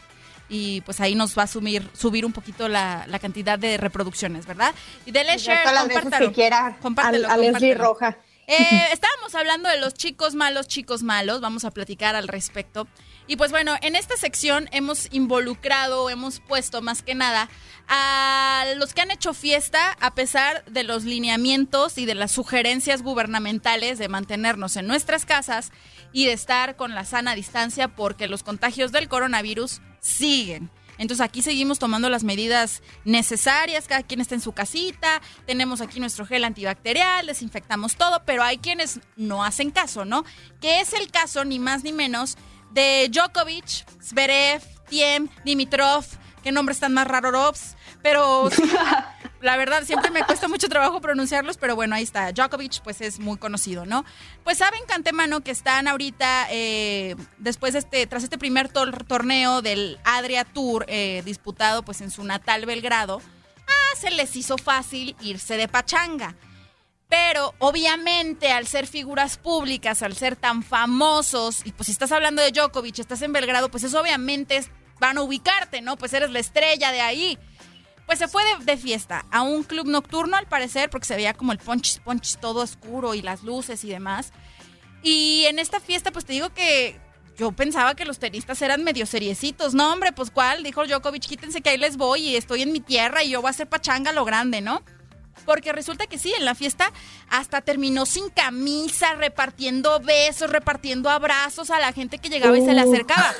y pues ahí nos va a subir, subir un poquito la, cantidad de reproducciones, ¿verdad? Y dele share, compártalo. Quiera compártelo, a, Leslie Roja. Eh, estábamos hablando de los chicos malos, chicos malos, vamos a platicar al respecto. Y pues bueno, en esta sección hemos involucrado, hemos puesto más que nada a los que han hecho fiesta a pesar de los lineamientos y de las sugerencias gubernamentales de mantenernos en nuestras casas y de estar con la sana distancia porque los contagios del coronavirus siguen. Entonces aquí seguimos tomando las medidas necesarias, cada quien está en su casita, tenemos aquí nuestro gel antibacterial, desinfectamos todo, pero hay quienes no hacen caso, ¿no? Que es el caso ni más ni menos de Djokovic, Zverev, Tiem, Dimitrov, qué nombres tan más raros, pero la verdad siempre me cuesta mucho trabajo pronunciarlos, pero bueno, ahí está. Djokovic pues es muy conocido, ¿no? Pues saben Cantemano que están ahorita, eh, después de este, tras este primer torneo del Adria Tour eh, disputado pues en su natal Belgrado, ah, se les hizo fácil irse de pachanga. Pero obviamente al ser figuras públicas, al ser tan famosos, y pues si estás hablando de Djokovic, estás en Belgrado, pues eso obviamente van a ubicarte, ¿no? Pues eres la estrella de ahí. Pues se fue de, fiesta a un club nocturno, al parecer, porque se veía como el ponchis, ponchis todo oscuro y las luces y demás. Y en esta fiesta, pues te digo que yo pensaba que los tenistas eran medio seriecitos. No, hombre, pues cuál, dijo Djokovic, quítense que ahí les voy y estoy en mi tierra y yo voy a hacer pachanga lo grande, ¿no? Porque resulta que sí, en la fiesta hasta terminó sin camisa, repartiendo besos, repartiendo abrazos a la gente que llegaba y se le acercaba.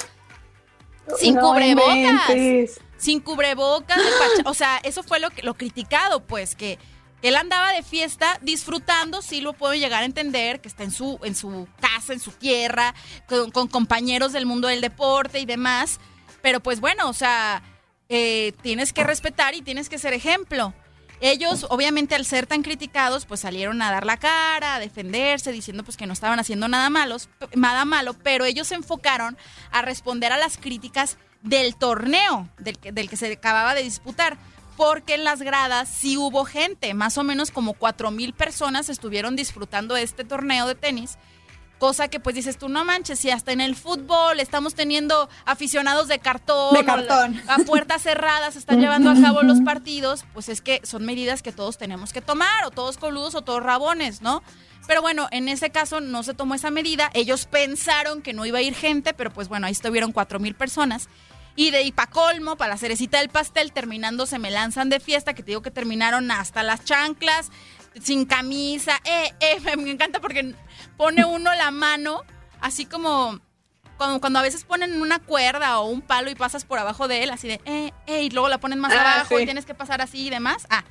Sin cubrebocas. Sin cubrebocas. o sea, eso fue lo, lo criticado, pues, que él andaba de fiesta disfrutando, sí lo puedo llegar a entender, que está en su, en su casa, en su tierra, con, compañeros del mundo del deporte y demás. Pero pues bueno, o sea, eh, tienes que respetar y tienes que ser ejemplo. Ellos, obviamente, al ser tan criticados, pues salieron a dar la cara, a defenderse, diciendo pues que no estaban haciendo nada malos, nada malo, pero ellos se enfocaron a responder a las críticas del torneo del del que se acababa de disputar porque en las gradas sí hubo gente, más o menos como cuatro mil personas estuvieron disfrutando este torneo de tenis. Cosa que pues dices tú, no manches, si hasta en el fútbol estamos teniendo aficionados de cartón, A, puertas cerradas se están llevando a cabo los partidos, pues es que son medidas que todos tenemos que tomar, o todos coludos o todos rabones, ¿no? Pero bueno, en ese caso no se tomó esa medida, ellos pensaron que no iba a ir gente, pero pues bueno, ahí estuvieron cuatro mil personas. Y de pa' colmo, para la cerecita del pastel, terminando se me lanzan de fiesta, que te digo que terminaron hasta las chanclas, sin camisa. Eh, eh, me encanta porque pone uno la mano así como cuando, cuando, a veces ponen una cuerda o un palo y pasas por abajo de él, así de, eh, eh, y luego la ponen más ah, abajo y tienes que pasar así y demás. Ah,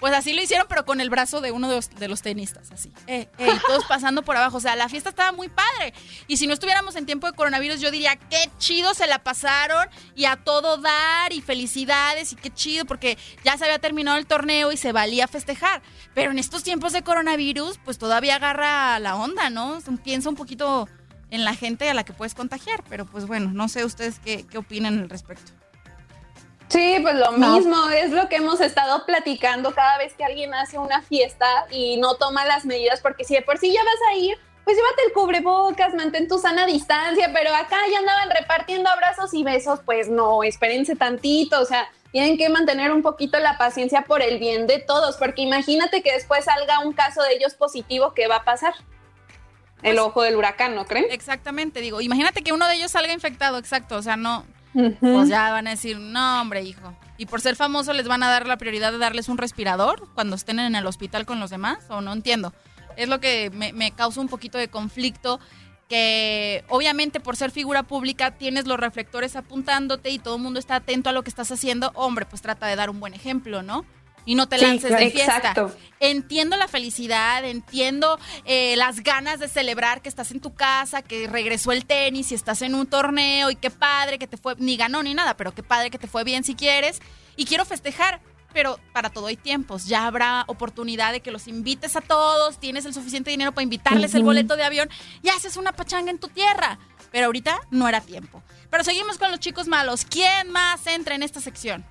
pues así lo hicieron, pero con el brazo de uno de los, tenistas, así. Eh, eh, todos pasando por abajo. O sea, la fiesta estaba muy padre. Y si no estuviéramos en tiempo de coronavirus, yo diría, qué chido se la pasaron y a todo dar y felicidades y qué chido, porque ya se había terminado el torneo y se valía festejar. Pero en estos tiempos de coronavirus, pues todavía agarra la onda, ¿no? Piensa un poquito en la gente a la que puedes contagiar. Pero pues bueno, no sé ustedes qué, qué opinan al respecto. Sí, pues lo mismo, es lo que hemos estado platicando cada vez que alguien hace una fiesta y no toma las medidas, porque si de por sí ya vas a ir, pues llévate el cubrebocas, mantén tu sana distancia, pero acá ya andaban repartiendo abrazos y besos, pues no, espérense tantito, o sea, tienen que mantener un poquito la paciencia por el bien de todos, porque imagínate que después salga un caso de ellos positivo, ¿qué va a pasar? El pues ojo del huracán, ¿no creen? Exactamente, digo, imagínate que uno de ellos salga infectado, exacto, o sea, no, pues ya van a decir, no, hombre, hijo. Y por ser famoso les van a dar la prioridad de darles un respirador cuando estén en el hospital con los demás, o no entiendo. Es lo que me, me causa un poquito de conflicto que obviamente por ser figura pública tienes los reflectores apuntándote y todo el mundo está atento a lo que estás haciendo, hombre, pues trata de dar un buen ejemplo, ¿no? Y no te lances de fiesta. Entiendo la felicidad, entiendo eh, las ganas de celebrar que estás en tu casa, que regresó el tenis y estás en un torneo y qué padre que te fue, ni ganó ni nada, pero qué padre que te fue bien si quieres. Y quiero festejar, pero para todo hay tiempos. Ya habrá oportunidad de que los invites a todos, tienes el suficiente dinero para invitarles el boleto de avión y haces una pachanga en tu tierra. Pero ahorita no era tiempo. Pero seguimos con los chicos malos. ¿Quién más entra en esta sección?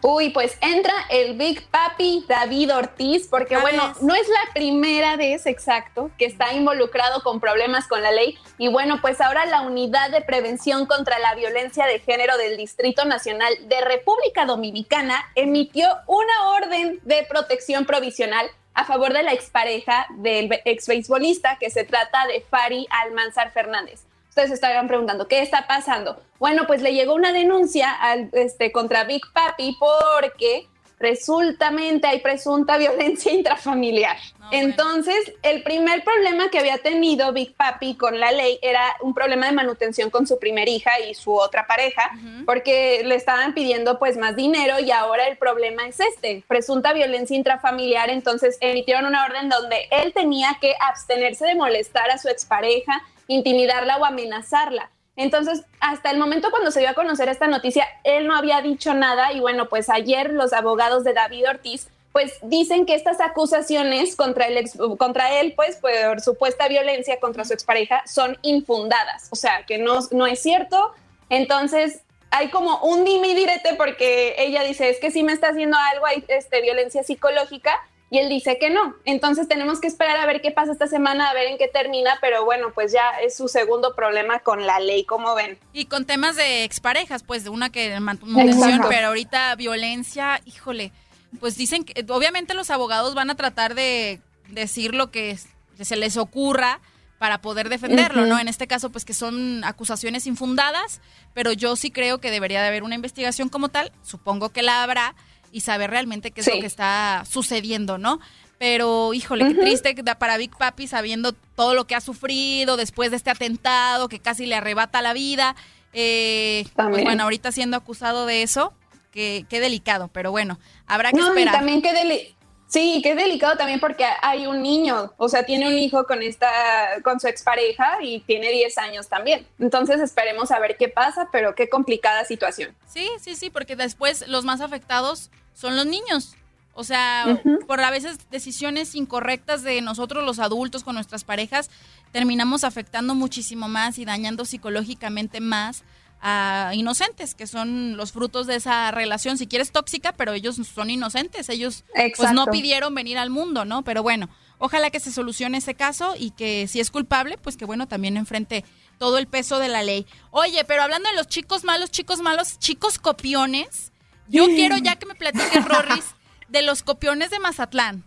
Uy, pues entra el Big Papi David Ortiz, porque bueno, no es la primera vez exacto que está involucrado con problemas con la ley. Y bueno, pues ahora la Unidad de Prevención contra la Violencia de Género del Distrito Nacional de República Dominicana emitió una orden de protección provisional a favor de la expareja del ex beisbolista que se trata de Fari Almanzar Fernández ustedes estarán preguntando, ¿qué está pasando? Bueno, pues le llegó una denuncia al, este, contra Big Papi porque resultamente hay presunta violencia intrafamiliar. Entonces, el primer problema que había tenido Big Papi con la ley era un problema de manutención con su primer hija y su otra pareja, porque le estaban pidiendo pues más dinero y ahora el problema es este, presunta violencia intrafamiliar. Entonces, emitieron una orden donde él tenía que abstenerse de molestar a su expareja intimidarla o amenazarla. Entonces, hasta el momento cuando se dio a conocer esta noticia, él no había dicho nada y bueno, pues ayer los abogados de David Ortiz pues dicen que estas acusaciones contra, el contra él, pues por supuesta violencia contra su expareja, son infundadas, o sea, que no, no es cierto. Entonces, hay como un dime y direte porque ella dice, es que si me está haciendo algo, hay este, violencia psicológica, y él dice que no. Entonces tenemos que esperar a ver qué pasa esta semana, a ver en qué termina, pero bueno, pues ya es su segundo problema con la ley, como ven. Y con temas de exparejas, pues de una que manutención, pero ahorita violencia, híjole, pues dicen que obviamente los abogados van a tratar de decir lo que se les ocurra para poder defenderlo, ¿no? En este caso, pues que son acusaciones infundadas, pero yo sí creo que debería de haber una investigación como tal, supongo que la habrá, y saber realmente qué es lo que está sucediendo, ¿no? Pero, híjole, qué triste para Big Papi sabiendo todo lo que ha sufrido después de este atentado que casi le arrebata la vida. Eh, pues bueno, ahorita siendo acusado de eso, qué, qué delicado, pero bueno, habrá que esperar. también qué, Sí, que es delicado también porque hay un niño, o sea, tiene un hijo con esta, con su expareja y tiene 10 años también. Entonces esperemos a ver qué pasa, pero qué complicada situación. Sí, sí, sí, porque después los más afectados son los niños. O sea, por a veces decisiones incorrectas de nosotros los adultos con nuestras parejas, terminamos afectando muchísimo más y dañando psicológicamente más a inocentes, que son los frutos de esa relación, si quieres tóxica, pero ellos son inocentes, ellos pues no pidieron venir al mundo, ¿no? Pero bueno, ojalá que se solucione ese caso y que si es culpable, pues que bueno, también enfrente todo el peso de la ley. Oye, pero hablando de los chicos malos, chicos malos, chicos copiones, yo quiero ya que me platiques, Rorris, de los copiones de Mazatlán.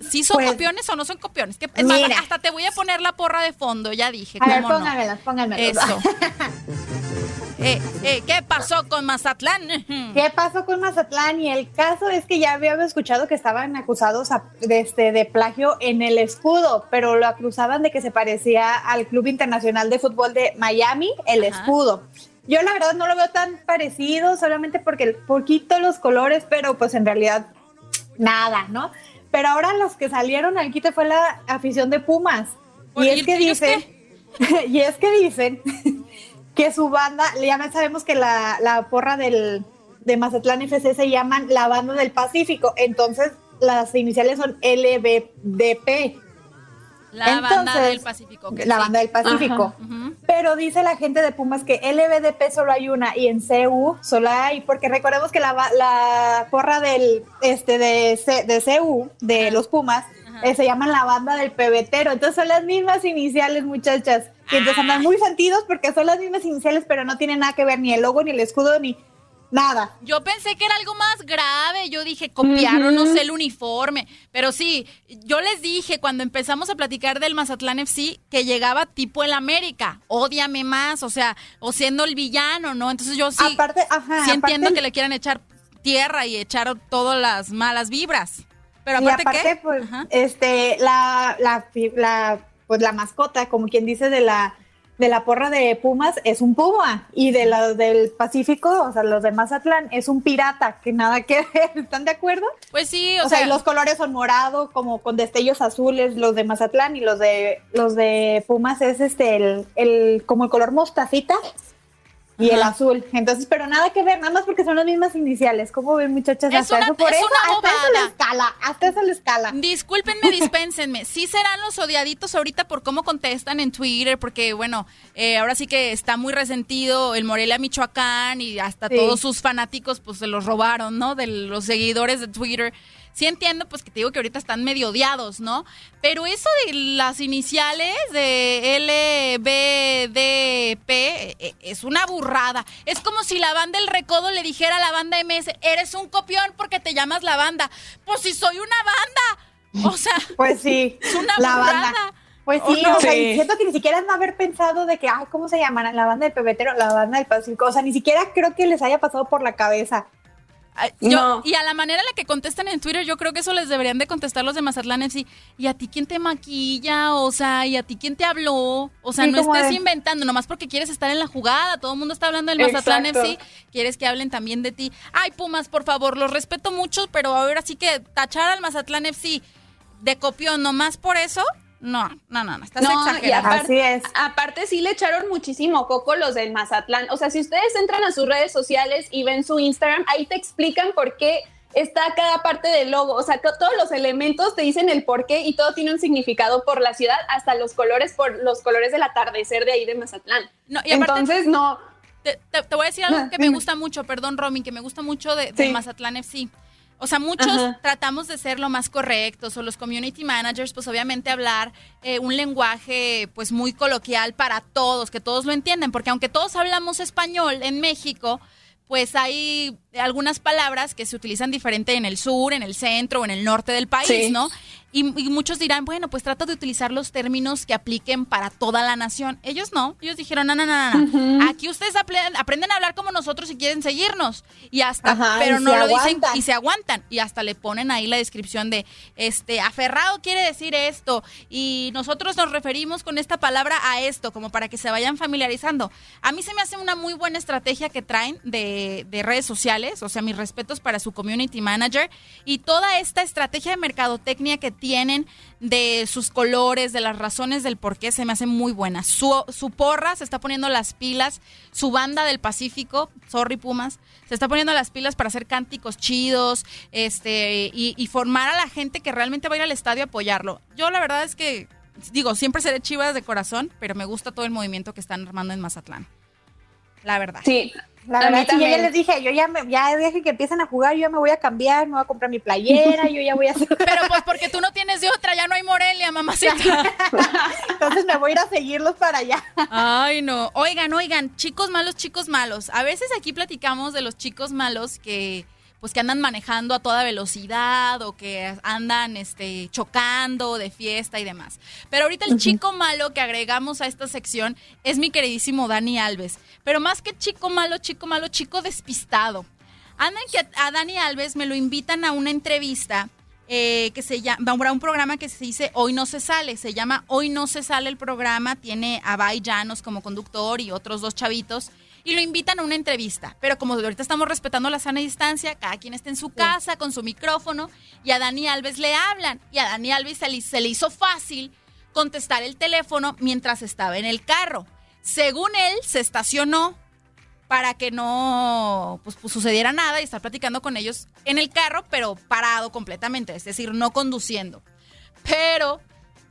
¿Sí son pues, copiones o no son copiones? Que, hasta te voy a poner la porra de fondo, ya dije. A ver, póngamelas, póngamelas. Eso. Eh, eh, ¿Qué pasó con Mazatlán? ¿Qué pasó con Mazatlán? Y el caso es que ya habíamos escuchado que estaban acusados de, este, de plagio en el escudo, pero lo acusaban de que se parecía al Club Internacional de Fútbol de Miami, el escudo. Yo la verdad no lo veo tan parecido, solamente porque el poquito los colores, pero pues en realidad nada, ¿no? Pero ahora los que salieron al quite fue la afición de Pumas. Y es que dicen, y es que dicen que su banda, ya sabemos que la, la porra del, de Mazatlán FC se llaman la banda del Pacífico, entonces las iniciales son LBDP. La banda del Pacífico. la banda del Pacífico. Pero dice la gente de Pumas que LBDP solo hay una y en CU solo hay, porque recordemos que la, la porra del, este, de, de CU, de los Pumas, eh, se llaman la banda del pebetero. Entonces son las mismas iniciales, muchachas. Y entonces andan ah. muy sentidos porque son las mismas iniciales, pero no tienen nada que ver ni el logo, ni el escudo, ni nada. Yo pensé que era algo más grave. Yo dije, copiaron, no sé, el uniforme. Pero sí, yo les dije cuando empezamos a platicar del Mazatlán FC que llegaba tipo el América. Ódiame más, o sea, o siendo el villano, ¿no? Entonces yo sí, aparte, ajá, sí entiendo que le quieran echar tierra y echar todas las malas vibras. Pero aparte, ¿qué? pues, este, la, la, la, pues la mascota, como quien dice, de la de la porra de Pumas es un puma y de los del Pacífico, o sea, los de Mazatlán es un pirata, que nada que ver, ¿están de acuerdo? Pues sí, o, sea, los colores son morado, como con destellos azules los de Mazatlán y los de los de Pumas es este el, el como el color mostacita y el azul. Entonces, pero nada que ver, nada más porque son las mismas iniciales. ¿Cómo ven, muchachas? hasta eso, por eso, hasta eso la escala, hasta eso la escala. Discúlpenme, dispénsenme. Sí serán los odiaditos ahorita por cómo contestan en Twitter, porque, bueno, eh, ahora sí que está muy resentido el Morelia Michoacán y hasta todos sus fanáticos, pues se los robaron, ¿no? De los seguidores de Twitter sí entiendo, pues que te digo que ahorita están medio odiados, ¿no? Pero eso de las iniciales de LBDP eh, eh, es una burrada. Es como si la banda El Recodo le dijera a la banda MS, eres un copión porque te llamas la banda. Pues si soy una banda. O sea, pues sí, es una burrada. Pues sí, o, sea, siento que ni siquiera no haber pensado de que, ay, ¿cómo se llaman? La banda del pebetero, la banda del Pacífico. O sea, ni siquiera creo que les haya pasado por la cabeza. Y a la manera en la que contestan en Twitter, yo creo que eso les deberían de contestar los de Mazatlán FC. ¿Y a ti quién te maquilla? O sea, ¿y a ti quién te habló? O sea, no estés inventando, nomás porque quieres estar en la jugada. Todo el mundo está hablando del Mazatlán FC. Quieres que hablen también de ti. Ay, Pumas, por favor, los respeto mucho, pero ahora sí que tachar al Mazatlán FC de copión nomás por eso, no, no, no, no, estás exagerando. Así es. Aparte sí le echaron muchísimo coco los del Mazatlán. O sea, si ustedes entran a sus redes sociales y ven su Instagram, ahí te explican por qué está cada parte del logo. O sea, todos los elementos te dicen el por qué y todo tiene un significado por la ciudad, hasta los colores, por los colores del atardecer de ahí de Mazatlán. No, y Entonces, no. Te, voy a decir algo que me gusta mucho, perdón, Romy, que me gusta mucho de, de Mazatlán FC O sea, muchos tratamos de ser lo más correctos o los community managers, pues obviamente hablar eh, un lenguaje pues muy coloquial para todos, que todos lo entienden, porque aunque todos hablamos español en México, pues hay algunas palabras que se utilizan diferente en el sur, en el centro o en el norte del país, ¿no? Y, muchos dirán, bueno, pues trato de utilizar los términos que apliquen para toda la nación. Ellos no, ellos dijeron, no, no, no, no. Aquí ustedes aprenden a hablar como nosotros si quieren seguirnos. Y hasta, pero no lo dicen y se aguantan. Y hasta le ponen ahí la descripción de, este, aferrado quiere decir esto. Y nosotros nos referimos con esta palabra a esto, como para que se vayan familiarizando. A mí se me hace una muy buena estrategia que traen de, de redes sociales. O sea, mis respetos para su community manager. Y toda esta estrategia de mercadotecnia que tienen de sus colores, de las razones del por qué, se me hace muy buena. Su, porra se está poniendo las pilas, su banda del Pacífico, sorry Pumas, se está poniendo las pilas para hacer cánticos chidos este, y, formar a la gente que realmente va a ir al estadio a apoyarlo. Yo la verdad es que, digo, siempre seré chivas de corazón, pero me gusta todo el movimiento que están armando en Mazatlán. La verdad. Sí, la verdad, sí, yo ya les dije, yo ya, me, ya deje que empiecen a jugar, yo ya me voy a cambiar, me voy a comprar mi playera, yo ya voy a hacer... Pero pues porque tú no tienes de otra, ya no hay Morelia, mamacita. Entonces me voy a ir a seguirlos para allá. Ay, no. Oigan, oigan, chicos malos, chicos malos. A veces aquí platicamos de los chicos malos que pues que andan manejando a toda velocidad o que andan este, chocando de fiesta y demás. Pero ahorita el chico malo que agregamos a esta sección es mi queridísimo Dani Alves. Pero más que chico malo, chico malo, chico despistado. Andan que a Dani Alves me lo invitan a una entrevista eh, que se llama, a un programa que se dice Hoy no se sale, se llama Hoy no se sale el programa, tiene a Bay Llanos como conductor y otros dos chavitos y lo invitan a una entrevista. Pero como ahorita estamos respetando la sana distancia, cada quien está en su casa con su micrófono y a Dani Alves le hablan y a Dani Alves se le, se le hizo fácil contestar el teléfono mientras estaba en el carro. Según él, se estacionó para que no pues, pues, sucediera nada y estar platicando con ellos en el carro, pero parado completamente, es decir, no conduciendo. Pero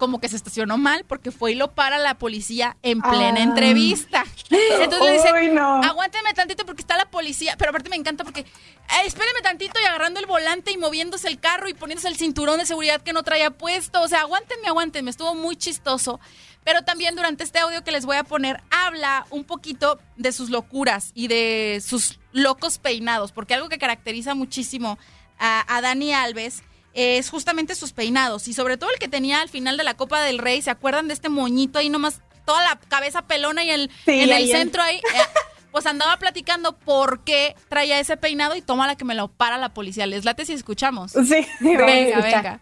como que se estacionó mal porque fue y lo para la policía en plena ah. entrevista. Entonces le dice, aguánteme tantito porque está la policía. Pero aparte me encanta porque, eh, espéreme tantito y agarrando el volante y moviéndose el carro y poniéndose el cinturón de seguridad que no traía puesto. O sea, aguántenme, aguántenme. Estuvo muy chistoso. Pero también durante este audio que les voy a poner, habla un poquito de sus locuras y de sus locos peinados. Porque algo que caracteriza muchísimo a, a Dani Alves es justamente sus peinados y sobre todo el que tenía al final de la Copa del Rey, ¿se acuerdan de este moñito ahí nomás, toda la cabeza pelona y el, en el centro ahí? Eh, pues andaba platicando por qué traía ese peinado y toma la que me lo para la policía. Les late si escuchamos. Sí, venga, venga.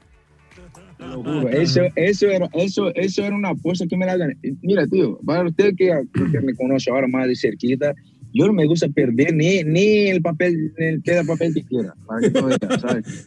Eso, eso, era, eso, eso era una apuesta que me la gané. Mira, tío, para usted que, me conoce ahora más de cerquita, yo no me gusta perder ni, ni el papel, ni el papel que quiera, para que no ¿sabes?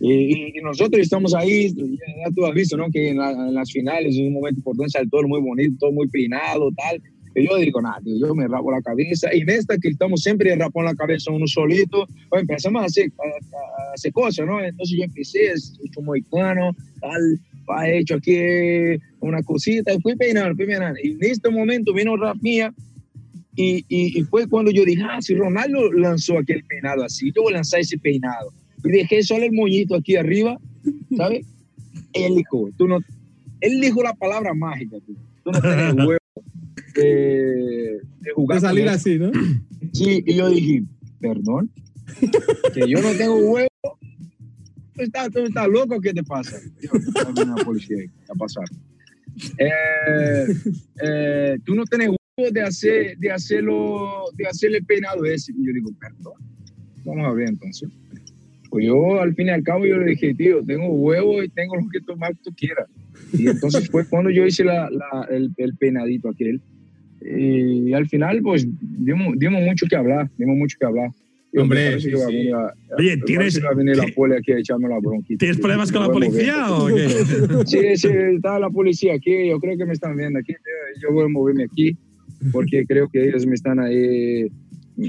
Y, nosotros estamos ahí, ya tú has visto, ¿no? Que en, las finales es un momento importante, sale todo muy bonito, todo muy peinado, tal. Y yo digo, nada, yo me rapo la cabeza. Y en esta que estamos siempre rapando la cabeza uno solito, pues empezamos a hacer, a, hacer cosas, ¿no? Entonces yo empecé, hecho muy plano, tal, he hecho aquí una cosita, y fui peinando, fui peinando. Y en este momento vino Rafinha y, y, y, fue cuando yo dije, ah, si Ronaldo lanzó aquel peinado así, yo voy a lanzar ese peinado y dejé solo el moñito aquí arriba, ¿sabes? Él dijo, tú no, él dijo la palabra mágica, tú, tú no tienes huevo de, jugar. De salir así, ¿no? Sí, y yo dije, perdón, que yo no tengo huevo. Tú estás, tú estás loco, ¿qué te pasa? Yo, una policía a pasar. Eh, eh, tú no tienes huevo de hacer, de hacerlo, de hacerle peinado ese. Y yo digo, perdón. Vamos a ver entonces. Pues yo al fin y al cabo yo le dije, tío, tengo huevo y tengo lo que tomar tú quieras. Y entonces fue cuando yo hice la, el, el, penadito aquel. Y al final, pues, dimos, dimos mucho que hablar, dimos mucho que hablar. Hombre, Oye, ¿tienes, la poli aquí a echarme la bronquita. ¿Tienes problemas con la policía o qué? Sí, sí, está la policía aquí. Yo creo que me están viendo aquí. Yo voy a moverme aquí porque creo que ellos me están ahí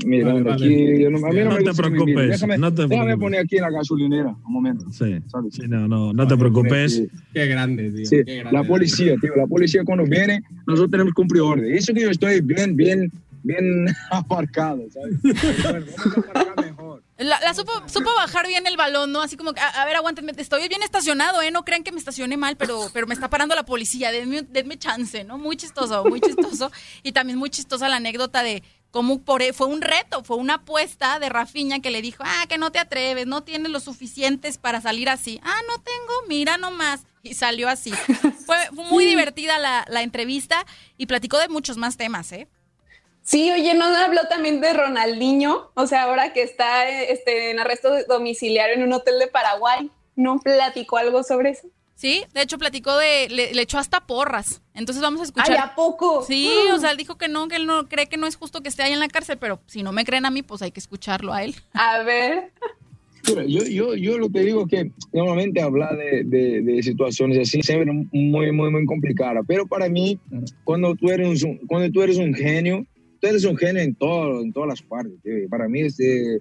Mira, aquí, no, a mí no, no te preocupes. Déjame, no te déjame poner aquí en la gasolinera un momento. Sí, sí no, no, no te preocupes. Qué grande, tío. Sí, qué grande, la policía, tío. La policía cuando viene, nosotros tenemos que cumplir orden. Eso que yo estoy bien, bien, bien aparcado, ¿sabes? bueno, vamos a aparcar mejor. La, supo, supo, bajar bien el balón, ¿no? Así como, a, a, ver, aguántenme, estoy bien estacionado, ¿eh? No crean que me estacioné mal, pero, pero me está parando la policía, denme, denme chance, ¿no? Muy chistoso, muy chistoso. Y también muy chistosa la anécdota de cómo por, e, fue un reto, fue una apuesta de Rafiña que le dijo, ah, que no te atreves, no tienes lo suficientes para salir así. Ah, no tengo, mira nomás. Y salió así. fue, muy divertida la, la entrevista y platicó de muchos más temas, ¿eh? Sí, oye, ¿no habló también de Ronaldinho? O sea, ahora que está este, en arresto domiciliario en un hotel de Paraguay, ¿no platicó algo sobre eso? Sí, de hecho platicó de, le, echó hasta porras. Entonces vamos a escuchar. ¿Ay, a poco? Sí, o sea, él dijo que no, que él no cree que no es justo que esté ahí en la cárcel, pero si no me creen a mí, pues hay que escucharlo a él. A ver. yo, yo, yo lo que digo es que normalmente hablar de, de, situaciones así se ve muy, muy, muy complicada, pero para mí, cuando tú eres un, cuando tú eres un genio, tú eres un genio en, todo, en todas las partes. Para mí, este,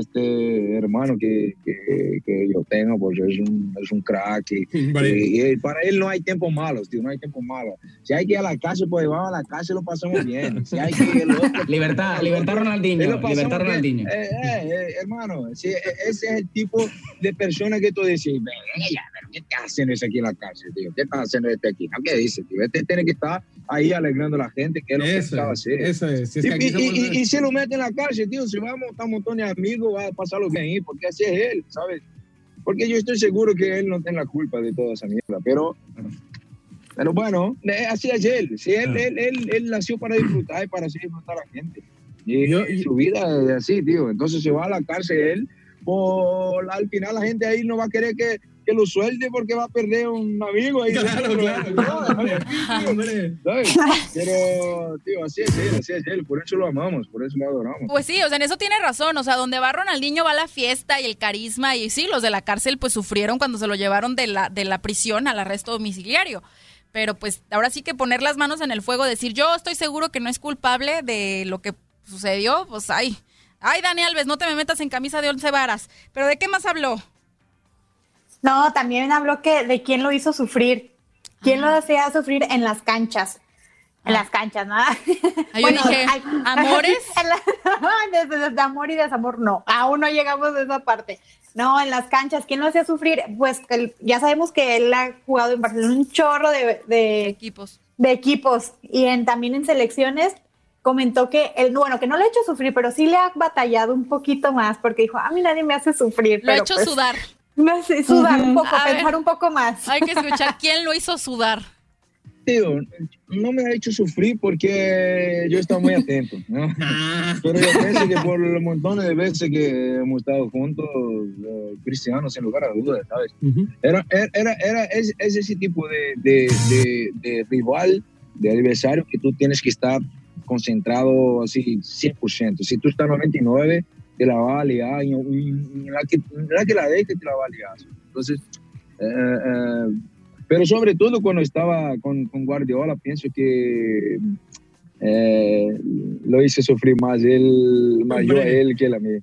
este hermano que, que, que, yo tengo, pues es un, es un crack. Y, para él no hay tiempo malos, tío, no hay tiempo malo. Si hay que ir a la casa, pues vamos a la casa y lo pasamos bien. Si hay que ir libertad, libertad Ronaldinho, libertad Ronaldinho. Eh, eh, eh, hermano, si, e, ese es el tipo de persona que tú decís, venga, ¿qué estás haciendo ese aquí en la casa, tío? ¿Qué estás haciendo este aquí? ¿Qué dice, tío? Este tiene que estar ahí alegrando a la gente, que es lo que estaba haciendo. Eso es. y, y, y, si lo mete en la calle, tío, si vamos a estar un montón de amigos, va a pasar lo que ahí, porque así es él, ¿sabes? Porque yo estoy seguro que él no tiene la culpa de toda esa mierda, pero, pero bueno, así es él. Si él, él, él, él, nació para disfrutar y para así disfrutar a la gente. Y, su vida es así, tío. Entonces se va a la cárcel él, por, al final la gente ahí no va a querer que, que lo suelte porque va a perder un amigo ahí. Claro, claro, claro. Pero, tío, así es él, así es él. Por eso lo amamos, por eso lo adoramos. Pues sí, o sea, en eso tiene razón. O sea, donde va Ronaldinho va la fiesta y el carisma. Y sí, los de la cárcel pues sufrieron cuando se lo llevaron de la, de la prisión al arresto domiciliario. Pero pues ahora sí que poner las manos en el fuego, decir yo estoy seguro que no es culpable de lo que sucedió, pues ay. Ay, Dani Alves, no te me metas en camisa de once varas. ¿Pero de qué más habló? No, también habló que de quién lo hizo sufrir. ¿Quién lo hacía sufrir en las canchas? En las canchas, ¿no? Yo dije, ¿amores? de, amor y desamor, no. Aún no llegamos a esa parte. No, en las canchas, ¿quién lo hacía sufrir? Pues ya sabemos que él ha jugado en Barcelona un chorro de, equipos. De equipos. Y en, también en selecciones comentó que él, bueno, que no le ha hecho sufrir, pero sí le ha batallado un poquito más, porque dijo, a mí nadie me hace sufrir. Lo ha hecho pues sudar. Me hace sudar un poco, pensar un poco más. Hay que escuchar quién lo hizo sudar. Tío, no me ha hecho sufrir porque yo estaba muy atento, ¿no? Pero yo pienso que por los montones de veces que hemos estado juntos, eh, cristianos, sin lugar a dudas, ¿sabes? Era, era, era ese, tipo de, de, de, de, rival, de adversario que tú tienes que estar concentrado así 100%. Si tú estás 99, te la va a y, la, que, la que la deje te la va a. Entonces, eh, eh, pero sobre todo cuando estaba con, con Guardiola, pienso que eh, lo hice sufrir más él, yo a él que él a mí.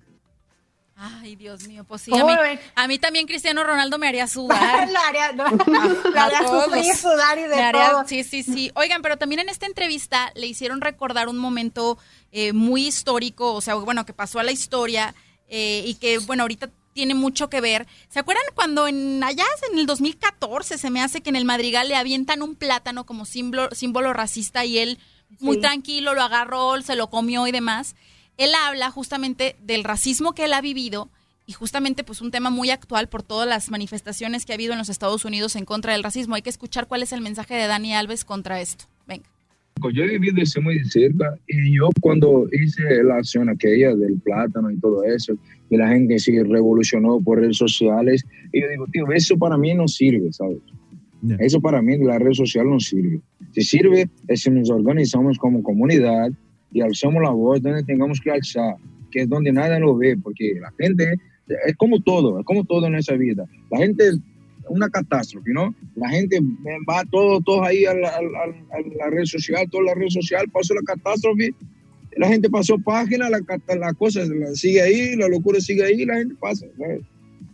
Ay, Dios mío, pues sí. A mí, a mí, también Cristiano Ronaldo me haría sudar. la haría, no, haría sudar y de todo. Sí, sí, sí. Oigan, pero también en esta entrevista le hicieron recordar un momento eh, muy histórico, o sea, bueno, que pasó a la historia eh, y que, bueno, ahorita tiene mucho que ver. ¿Se acuerdan cuando en allá en el 2014 se me hace que en el Madrigal le avientan un plátano como símbolo, símbolo racista y él muy tranquilo lo agarró, se lo comió y demás? Él habla justamente del racismo que él ha vivido y justamente pues un tema muy actual por todas las manifestaciones que ha habido en los Estados Unidos en contra del racismo. Hay que escuchar cuál es el mensaje de Dani Alves contra esto. Venga. Yo he vivido eso muy cerca y yo cuando hice la acción aquella del plátano y todo eso, y la gente se revolucionó por redes sociales, y yo digo, tío, eso para mí no sirve, ¿sabes? Eso para mí, la red social no sirve. Si sirve es si nos organizamos como comunidad y alzamos la voz donde tengamos que alzar, que es donde nadie lo ve, porque la gente es como todo, es como todo en esa vida. La gente una catástrofe, ¿no? La gente va todo, todos ahí a la, red social, toda la red social pasó la catástrofe, la gente pasó página, la, la cosa sigue ahí, la locura sigue ahí, la gente pasa.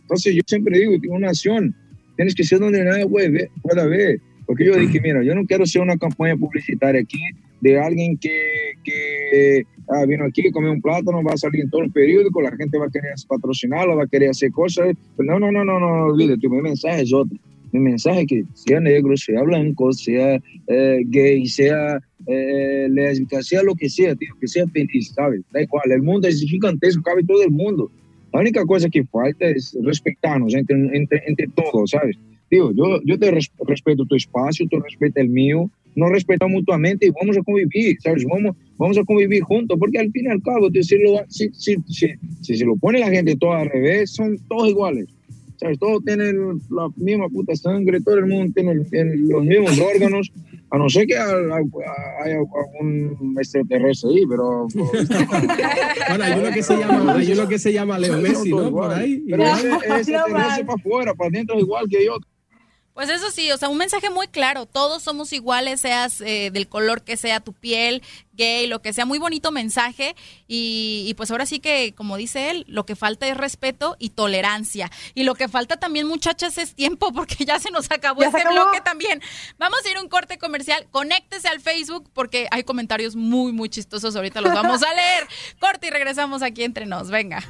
Entonces yo siempre digo que una acción tienes que ser donde nadie puede pueda ver. Porque yo dije, mira, yo no quiero ser una campaña publicitaria aquí de alguien que, que, ah, vino aquí, comió un plátano, va a salir en todo el periódico, la gente va a querer patrocinarlo, va a querer hacer cosas. Pero no, no, no, no, no, olvídate, mi mensaje es otro. Mi mensaje es que sea negro, sea blanco, sea eh, gay, sea eh, lésbica, sea lo que sea, tío, que sea feliz, ¿sabes? Da igual, el mundo es gigantesco, cabe todo el mundo. La única cosa que falta es respetarnos entre, entre, entre todos, ¿sabes? Tío, yo, yo te respeto tu espacio, tú respetas el mío, nos respetamos mutuamente y vamos a convivir, ¿sabes? Vamos, vamos a convivir juntos, porque al fin y al cabo, si, lo, si, si, si, si, se lo pone la gente todo al revés, son todos iguales. ¿Sabes? Todos tienen la misma puta sangre, todo el mundo tiene los mismos órganos, a no ser que haya algún extraterrestre ahí, pero... bueno, hay uno que se llama, hay uno que se llama Leo Messi, ¿no? Por ahí. Pero ese, ese extraterrestre para afuera, para adentro es igual que yo. Pues eso sí, o sea, un mensaje muy claro. Todos somos iguales, seas eh, del color que sea tu piel, gay, lo que sea. Muy bonito mensaje. Y, y, pues ahora sí que, como dice él, lo que falta es respeto y tolerancia. Y lo que falta también, muchachas, es tiempo, porque ya se nos acabó ¿Ya este acabó? bloque también. Vamos a ir a un corte comercial. Conéctese al Facebook porque hay comentarios muy, muy chistosos. Ahorita los vamos a leer. Corte y regresamos aquí entre nos. Venga.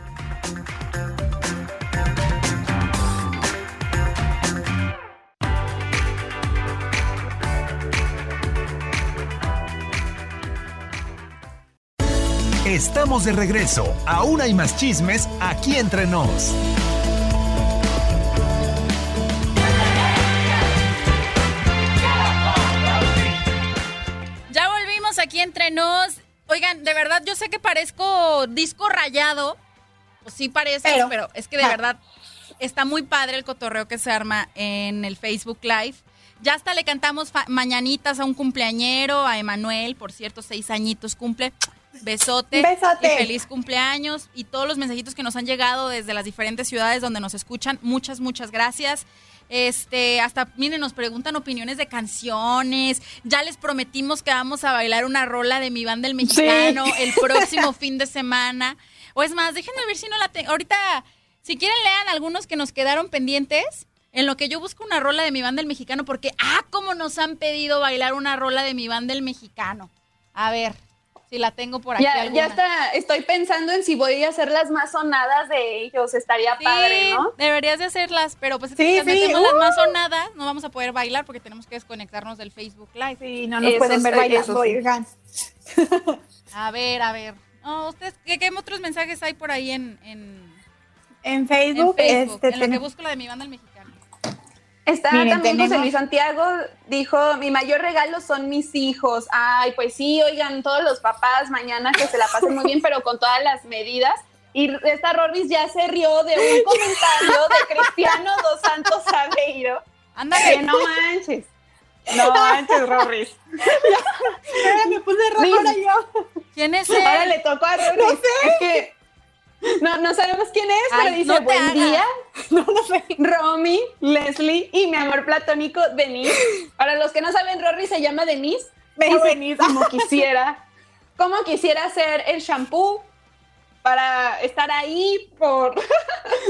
Estamos de regreso. Aún hay más chismes aquí entre nos. Ya volvimos aquí entre nos. Oigan, de verdad, yo sé que parezco disco rayado. Pues sí parece, pero, Pero- es que de verdad está muy padre el cotorreo que se arma en el Facebook Live. Ya hasta le cantamos mañanitas a un cumpleañero, a Emanuel, por cierto, seis añitos cumple. Besote. Besote. Y feliz cumpleaños. Y todos los mensajitos que nos han llegado desde las diferentes ciudades donde nos escuchan. Muchas, muchas gracias. Este, hasta, miren, nos preguntan opiniones de canciones. Ya les prometimos que vamos a bailar una rola de mi banda el mexicano el próximo fin de semana. O es más, déjenme ver si no la tengo. Ahorita, si quieren, lean algunos que nos quedaron pendientes. En lo que yo busco una rola de mi banda el mexicano, porque, ah, cómo nos han pedido bailar una rola de mi banda el mexicano. A ver, si la tengo por aquí. Ya, alguna. ya está, estoy pensando en si voy a hacer las más sonadas de ellos, estaría Sí, padre, ¿no? deberías de hacerlas, pero pues Sí, si sí, metemos las uh. más sonadas, no vamos a poder bailar porque tenemos que desconectarnos del Facebook Live. Sí, no nos Eso pueden ver sí, bailando, sí. oigan. A ver, a ver. No, ustedes, ¿qué, qué otros mensajes hay por ahí en, en, En en Facebook, Facebook? este, en lo que busco la de mi banda el mexicano. Está Miren, también José Luis Santiago, dijo, mi mayor regalo son mis hijos. Ay, pues sí, oigan, todos los papás mañana que se la pasen muy bien, pero con todas las medidas. Y esta Rorbis ya se rió de un comentario de Cristiano Dos Santos Aveiro. Ándale. No manches. No manches, Rorbis. Espera, me puse roja ahora yo. ¿Quién es él? Ahora le tocó a Rorbis. No sé. Es que no, no sabemos quién es, Ay, pero dice, no buen día. No, no sé. Romy, Leslie y mi amor platónico, Denise. Para los que no saben, Rory se llama Denise. Me Dice, Denise. Como quisiera, como quisiera hacer el shampoo para estar ahí por... tú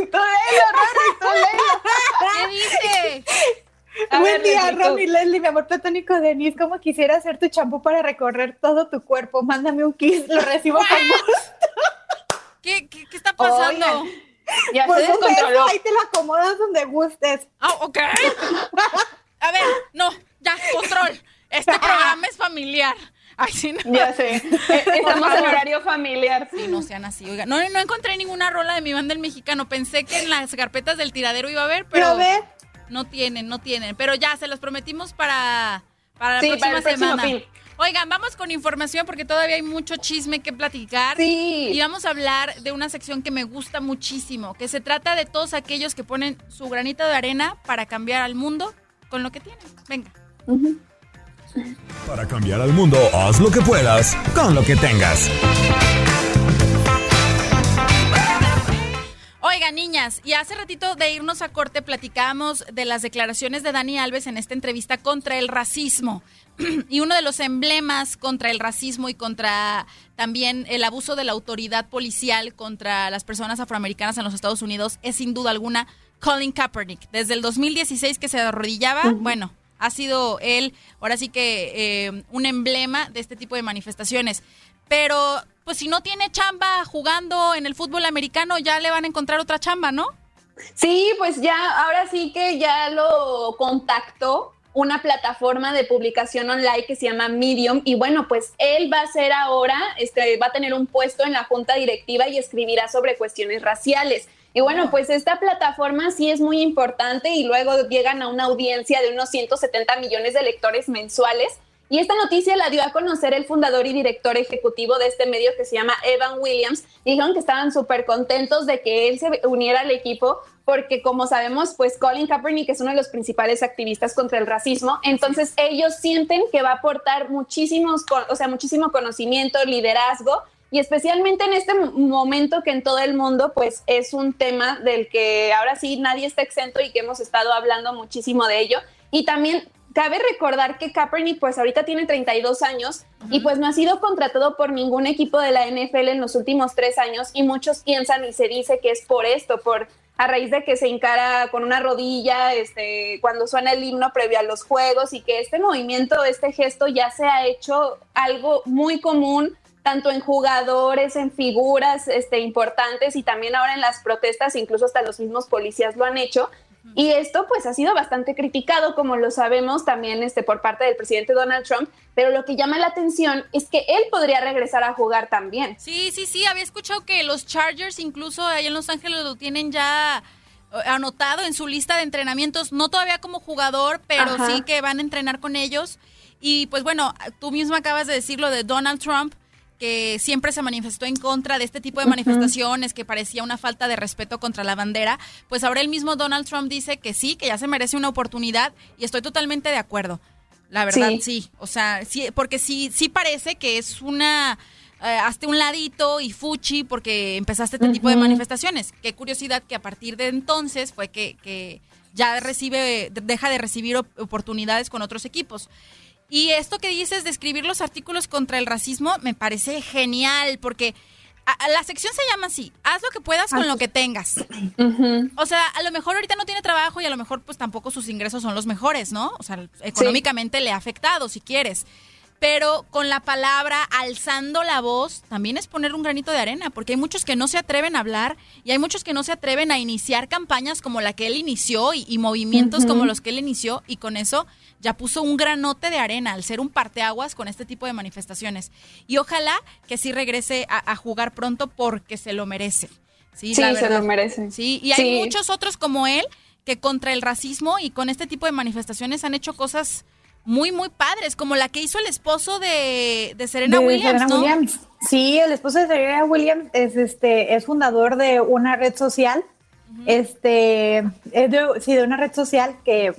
léelo, Rory, tú léelo. ¿Qué dice? A Buen ver, día, Leslie. Romy Leslie, mi amor platónico Denise. ¿Cómo quisiera hacer tu champú para recorrer todo tu cuerpo? Mándame un kiss, lo recibo con gusto. ¿Qué, qué, qué está pasando? Oigan, ya Pues se beso, ahí te lo acomodas donde gustes. Ah, ok. A ver, no, ya, control. Este programa es familiar. Ay, sí, no. Ya sé. Eh, Estamos en horario familiar. Sí, no sean así. Oiga, no, no encontré ninguna rola de mi banda el mexicano. Pensé que en las carpetas del tiradero iba a haber, pero Pero ve, no tienen, no tienen. Pero ya, se las prometimos para, para la Sí, próxima para el próximo semana. fin. Oigan, vamos con información porque todavía hay mucho chisme que platicar. Sí. Y vamos a hablar de una sección que me gusta muchísimo, que se trata de todos aquellos que ponen su granito de arena para cambiar al mundo con lo que tienen. Venga. Para cambiar al mundo, haz lo que puedas con lo que tengas. Oigan, niñas, y hace ratito de irnos a corte platicábamos de las declaraciones de Dani Alves en esta entrevista contra el racismo. y uno de los emblemas contra el racismo y contra también el abuso de la autoridad policial contra las personas afroamericanas en los Estados Unidos es sin duda alguna Colin Kaepernick. Desde el 2016 que se arrodillaba, bueno, ha sido él, ahora sí que eh, un emblema de este tipo de manifestaciones. Pero, pues si no tiene chamba jugando en el fútbol americano, ya le van a encontrar otra chamba, ¿no? Sí, pues ya, ahora sí que ya lo contactó una plataforma de publicación online que se llama Medium y bueno, pues él va a ser ahora, este, va a tener un puesto en la junta directiva y escribirá sobre cuestiones raciales. Y bueno, pues esta plataforma sí es muy importante y luego llegan a una audiencia de unos 170 millones de lectores mensuales. Y esta noticia la dio a conocer el fundador y director ejecutivo de este medio que se llama Evan Williams. Dijeron que estaban súper contentos de que él se uniera al equipo porque como sabemos, pues Colin Kaepernick es uno de los principales activistas contra el racismo. Entonces ellos sienten que va a aportar muchísimos, o sea, muchísimo conocimiento, liderazgo y especialmente en este momento que en todo el mundo pues es un tema del que ahora sí nadie está exento y que hemos estado hablando muchísimo de ello. Y también cabe recordar que Kaepernick pues ahorita tiene 32 años y pues no ha sido contratado por ningún equipo de la NFL en los últimos tres años y muchos piensan y se dice que es por esto, por a raíz de que se encara con una rodilla este, cuando suena el himno previo a los juegos y que este movimiento, este gesto ya se ha hecho algo muy común tanto en jugadores, en figuras este, importantes y también ahora en las protestas, incluso hasta los mismos policías lo han hecho. Y esto pues ha sido bastante criticado, como lo sabemos también este, por parte del presidente Donald Trump, pero lo que llama la atención es que él podría regresar a jugar también. Sí, sí, sí, había escuchado que los Chargers incluso ahí en Los Ángeles lo tienen ya eh, anotado en su lista de entrenamientos, no todavía como jugador, pero sí que van a entrenar con ellos. Y pues bueno, tú mismo acabas de decir lo de Donald Trump que siempre se manifestó en contra de este tipo de manifestaciones, que parecía una falta de respeto contra la bandera, pues ahora el mismo Donald Trump dice que sí, que ya se merece una oportunidad y estoy totalmente de acuerdo. La verdad, sí. O sea, sí, porque sí, sí parece que es una eh, hazte un ladito y fuchi porque empezaste este tipo de manifestaciones. Qué curiosidad que a partir de entonces fue que, que ya recibe, deja de recibir oportunidades con otros equipos. Y esto que dices de escribir los artículos contra el racismo me parece genial porque la sección se llama así, haz lo que puedas con lo que tengas. O sea, a lo mejor ahorita no tiene trabajo y a lo mejor pues tampoco sus ingresos son los mejores, ¿no? O sea, económicamente le ha afectado si quieres pero con la palabra, alzando la voz, también es poner un granito de arena, porque hay muchos que no se atreven a hablar y hay muchos que no se atreven a iniciar campañas como la que él inició y, movimientos como los que él inició y con eso ya puso un granote de arena al ser un parteaguas con este tipo de manifestaciones. Y ojalá que sí regrese a, jugar pronto porque se lo merece. Sí, se lo merece. Sí, y hay muchos otros como él que contra el racismo y con este tipo de manifestaciones han hecho cosas muy, muy padres, como la que hizo el esposo de, Serena Williams, ¿no? Sí, el esposo de Serena Williams es, este, es fundador de una red social, este, sí, de una red social que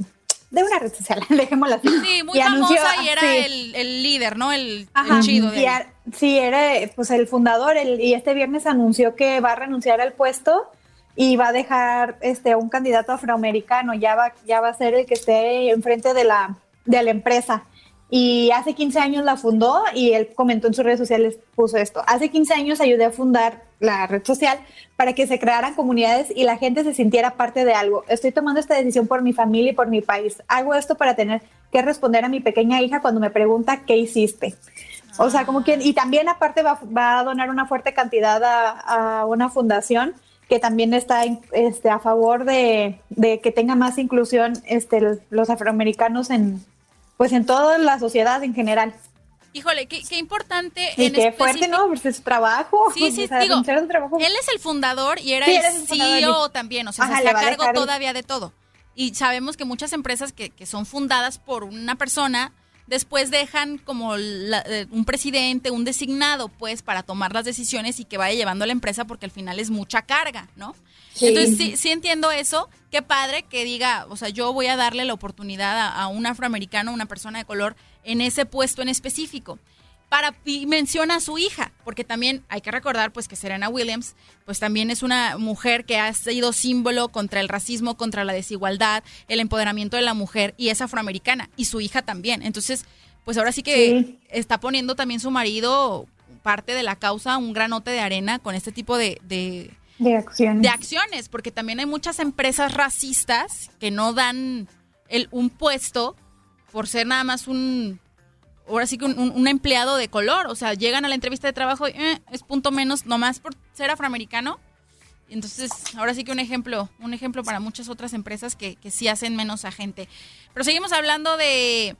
de una red social, dejémosla así. Sí, muy famosa y era el, líder, ¿no? El, chido. De sí, era pues el fundador y este viernes anunció que va a renunciar al puesto y va a dejar este un candidato afroamericano, ya va, ya va a ser el que esté enfrente de la, de la empresa. Y hace 15 años la fundó y él comentó en sus redes sociales, puso esto. Hace 15 años ayudé a fundar la red social para que se crearan comunidades y la gente se sintiera parte de algo. Estoy tomando esta decisión por mi familia y por mi país. Hago esto para tener que responder a mi pequeña hija cuando me pregunta qué hiciste. O sea, como que, y también aparte va, a donar una fuerte cantidad a, una fundación que también está este, a favor de, de, que tenga más inclusión este, los afroamericanos en, pues en toda la sociedad en general. Híjole, qué, importante. Y qué fuerte, ¿no? Pues es su trabajo. Sí, sí, digo, él es el fundador y era el, CEO también, o sea, se está a cargo todavía de todo. Y sabemos que muchas empresas que, que son fundadas por una persona después dejan como eh, un presidente, un designado, pues, para tomar las decisiones y que vaya llevando a la empresa porque al final es mucha carga, ¿no? Entonces, sí, sí entiendo eso. Qué padre que diga, o sea, yo voy a darle la oportunidad a, a un afroamericano, una persona de color, en ese puesto en específico para y menciona a su hija, porque también hay que recordar pues que Serena Williams pues también es una mujer que ha sido símbolo contra el racismo, contra la desigualdad, el empoderamiento de la mujer y es afroamericana y su hija también. Entonces, pues ahora sí que está poniendo también su marido parte de la causa, un granote de arena con este tipo de, de, acciones. de acciones, porque también hay muchas empresas racistas que no dan el, un puesto por ser nada más un, ahora sí que un, empleado de color. O sea, llegan a la entrevista de trabajo y eh, es punto menos, nomás por ser afroamericano. Entonces, ahora sí que un ejemplo, un ejemplo para muchas otras empresas que, que sí hacen menos a gente. Pero seguimos hablando de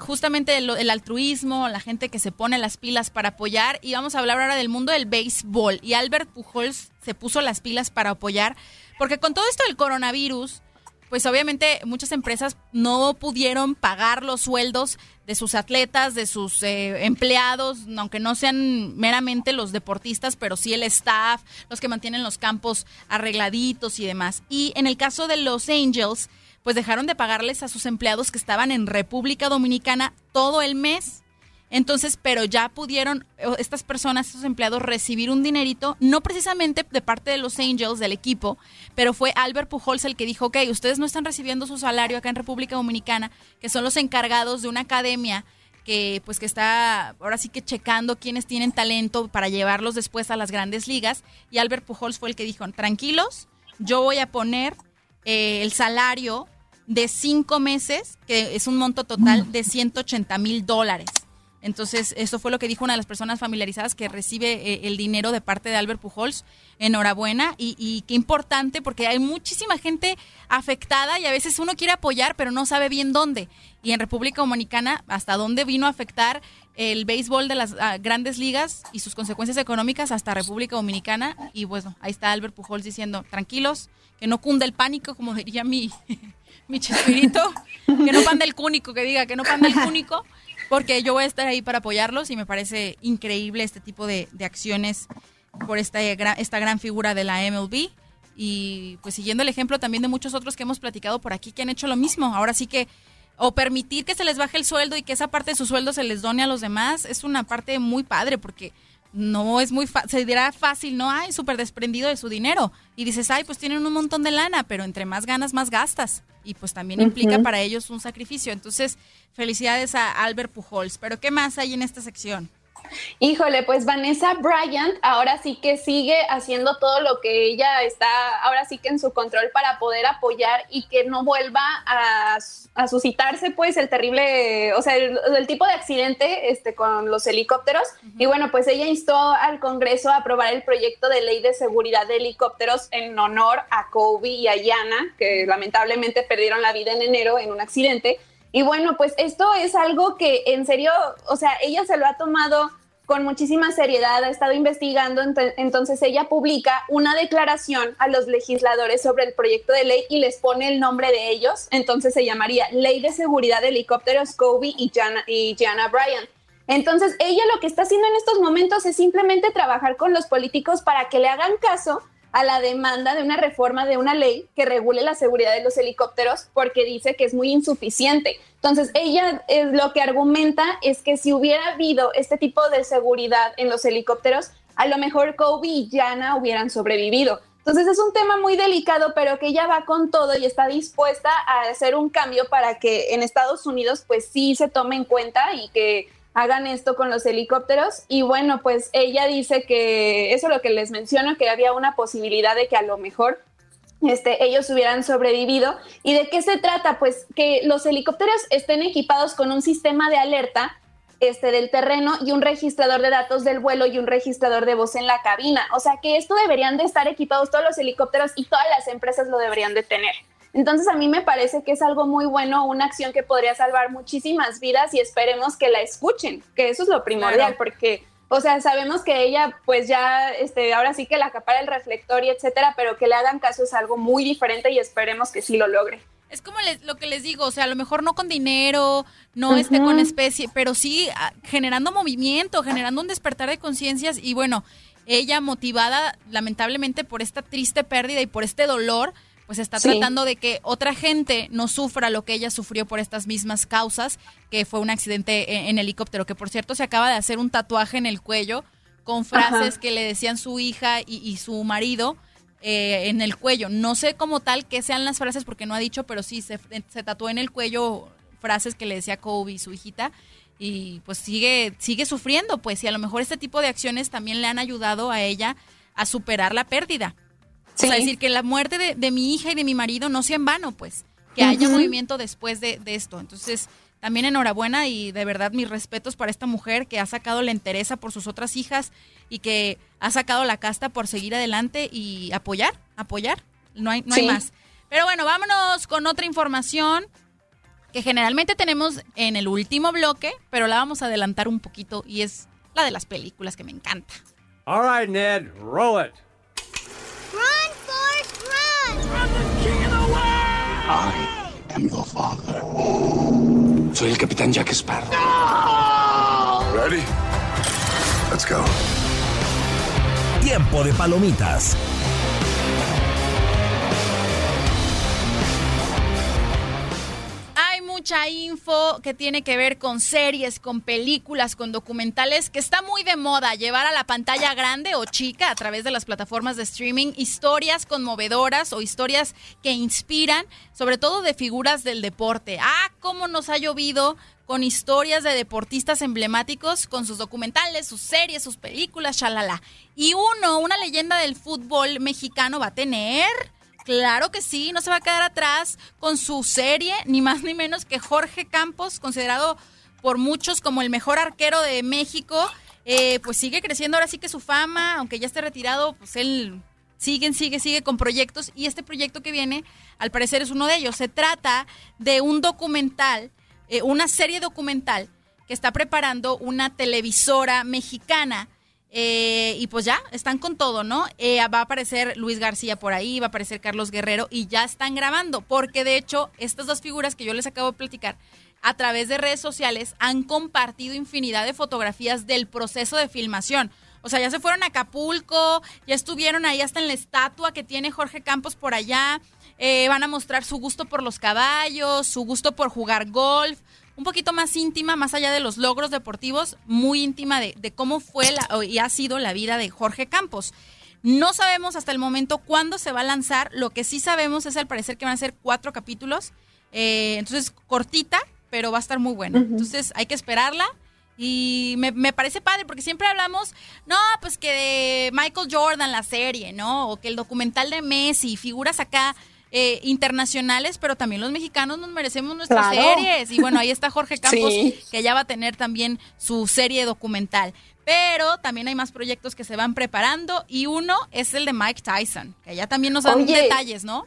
justamente el, altruismo, la gente que se pone las pilas para apoyar. Y vamos a hablar ahora del mundo del béisbol. Y Albert Pujols se puso las pilas para apoyar, porque con todo esto del coronavirus, pues obviamente muchas empresas no pudieron pagar los sueldos de sus atletas, de sus eh, empleados, aunque no sean meramente los deportistas, pero sí el staff, los que mantienen los campos arregladitos y demás. Y en el caso de los Angels, pues dejaron de pagarles a sus empleados que estaban en República Dominicana todo el mes entonces, pero ya pudieron estas personas, estos empleados, recibir un dinerito, no precisamente de parte de los Angels, del equipo, pero fue Albert Pujols el que dijo, ok, ustedes no están recibiendo su salario acá en República Dominicana, que son los encargados de una academia que pues que está ahora sí que checando quiénes tienen talento para llevarlos después a las grandes ligas. Y Albert Pujols fue el que dijo, tranquilos, yo voy a poner eh, el salario de cinco meses, que es un monto total de 180 mil dólares. Entonces, eso fue lo que dijo una de las personas familiarizadas que recibe eh, el dinero de parte de Albert Pujols. Enhorabuena y, qué importante porque hay muchísima gente afectada y a veces uno quiere apoyar pero no sabe bien dónde. Y en República Dominicana, hasta dónde vino a afectar el béisbol de las ah, grandes ligas y sus consecuencias económicas hasta República Dominicana. Y bueno, ahí está Albert Pujols diciendo, tranquilos, que no cunde el pánico, como diría mi, mi que no panda el cúnico, que diga que no panda el cúnico porque yo voy a estar ahí para apoyarlos y me parece increíble este tipo de, acciones por esta, esta gran figura de la MLB. Y pues siguiendo el ejemplo también de muchos otros que hemos platicado por aquí que han hecho lo mismo. Ahora sí que o permitir que se les baje el sueldo y que esa parte de su sueldo se les done a los demás es una parte muy padre porque no es muy fácil, se dirá fácil, no, hay súper desprendido de su dinero. Y dices, ay, pues tienen un montón de lana, pero entre más ganas, más gastas. Y pues también implica para ellos un sacrificio. Entonces, felicidades a Albert Pujols. Pero ¿qué más hay en esta sección? Híjole, pues Vanessa Bryant ahora sí que sigue haciendo todo lo que ella está, ahora sí que en su control para poder apoyar y que no vuelva a, suscitarse pues el terrible, o sea, el, tipo de accidente este, con los helicópteros. Y bueno, pues ella instó al Congreso a aprobar el proyecto de ley de seguridad de helicópteros en honor a Kobe y a Yana, que lamentablemente perdieron la vida en enero en un accidente. Y bueno, pues esto es algo que en serio, o sea, ella se lo ha tomado con muchísima seriedad, ha estado investigando, entonces ella publica una declaración a los legisladores sobre el proyecto de ley y les pone el nombre de ellos, entonces se llamaría Ley de Seguridad de Helicópteros Kobe y Jana, y Jana Bryan. Entonces ella lo que está haciendo en estos momentos es simplemente trabajar con los políticos para que le hagan caso a la demanda de una reforma de una ley que regule la seguridad de los helicópteros porque dice que es muy insuficiente. Entonces, ella es lo que argumenta es que si hubiera habido este tipo de seguridad en los helicópteros, a lo mejor Kobe y Jana hubieran sobrevivido. Entonces es un tema muy delicado, pero que ella va con todo y está dispuesta a hacer un cambio para que en Estados Unidos pues sí se tome en cuenta y que hagan esto con los helicópteros. Y bueno, pues ella dice que eso es lo que les menciono, que había una posibilidad de que a lo mejor este, ellos hubieran sobrevivido. ¿Y de qué se trata? Pues que los helicópteros estén equipados con un sistema de alerta este, del terreno y un registrador de datos del vuelo y un registrador de voz en la cabina. O sea que esto deberían de estar equipados todos los helicópteros y todas las empresas lo deberían de tener. Entonces a mí me parece que es algo muy bueno, una acción que podría salvar muchísimas vidas y esperemos que la escuchen, que eso es lo primordial, porque, o sea, sabemos que ella pues ya, este, ahora sí que la acapara el reflector y etcétera, pero que le hagan caso es algo muy diferente y esperemos que sí lo logre. Es como lo que les digo, o sea, a lo mejor no con dinero, no esté con especie, pero sí ah, generando movimiento, generando un despertar de conciencias y bueno, ella motivada lamentablemente por esta triste pérdida y por este dolor, pues está tratando de que otra gente no sufra lo que ella sufrió por estas mismas causas, que fue un accidente en, helicóptero, que por cierto se acaba de hacer un tatuaje en el cuello con frases que le decían su hija y, su marido eh, en el cuello. No sé como tal qué sean las frases porque no ha dicho, pero sí se, se tatuó en el cuello frases que le decía Kobe y su hijita y pues sigue sigue sufriendo, pues y a lo mejor este tipo de acciones también le han ayudado a ella a superar la pérdida. O sea, decir que la muerte de, mi hija y de mi marido no sea en vano, pues, que haya movimiento después de, esto. Entonces, también enhorabuena y de verdad mis respetos para esta mujer que ha sacado la entereza por sus otras hijas y que ha sacado la casta por seguir adelante y apoyar, apoyar. No hay, no hay más. Pero bueno, vámonos con otra información que generalmente tenemos en el último bloque, pero la vamos a adelantar un poquito y es la de las películas que me encanta. All right, Ned, roll it. I am your father. Soy el capitán Jack Sparrow. Ready? Let's go. Tiempo de palomitas. Mucha info que tiene que ver con series, con películas, con documentales, que está muy de moda llevar a la pantalla grande o chica a través de las plataformas de streaming historias conmovedoras o historias que inspiran, sobre todo de figuras del deporte. Ah, cómo nos ha llovido con historias de deportistas emblemáticos, con sus documentales, sus series, sus películas, shalala. Y uno, una leyenda del fútbol mexicano va a tener... Claro que sí, no se va a quedar atrás con su serie, ni más ni menos que Jorge Campos, considerado por muchos como el mejor arquero de México, eh, pues sigue creciendo ahora sí que su fama, aunque ya esté retirado, pues él sigue, sigue, sigue con proyectos y este proyecto que viene, al parecer es uno de ellos. Se trata de un documental, eh, una serie documental que está preparando una televisora mexicana. Eh, y pues ya, están con todo, ¿no? Eh, va a aparecer Luis García por ahí, va a aparecer Carlos Guerrero y ya están grabando, porque de hecho estas dos figuras que yo les acabo de platicar a través de redes sociales han compartido infinidad de fotografías del proceso de filmación. O sea, ya se fueron a Acapulco, ya estuvieron ahí hasta en la estatua que tiene Jorge Campos por allá. Eh, van a mostrar su gusto por los caballos, su gusto por jugar golf, un poquito más íntima, más allá de los logros deportivos, muy íntima de, de cómo fue la, y ha sido la vida de Jorge Campos. No sabemos hasta el momento cuándo se va a lanzar. Lo que sí sabemos es al parecer que van a ser cuatro capítulos. Eh, entonces, cortita, pero va a estar muy buena. Entonces, hay que esperarla. Y me, me, parece padre porque siempre hablamos, no, pues que de Michael Jordan la serie, ¿no? O que el documental de Messi, figuras acá eh, internacionales, pero también los mexicanos nos merecemos nuestras Claro. series. Y bueno, ahí está Jorge Campos, Sí. que ya va a tener también su serie documental. Pero también hay más proyectos que se van preparando y uno es el de Mike Tyson, que ya también nos dan Oye. detalles, ¿no?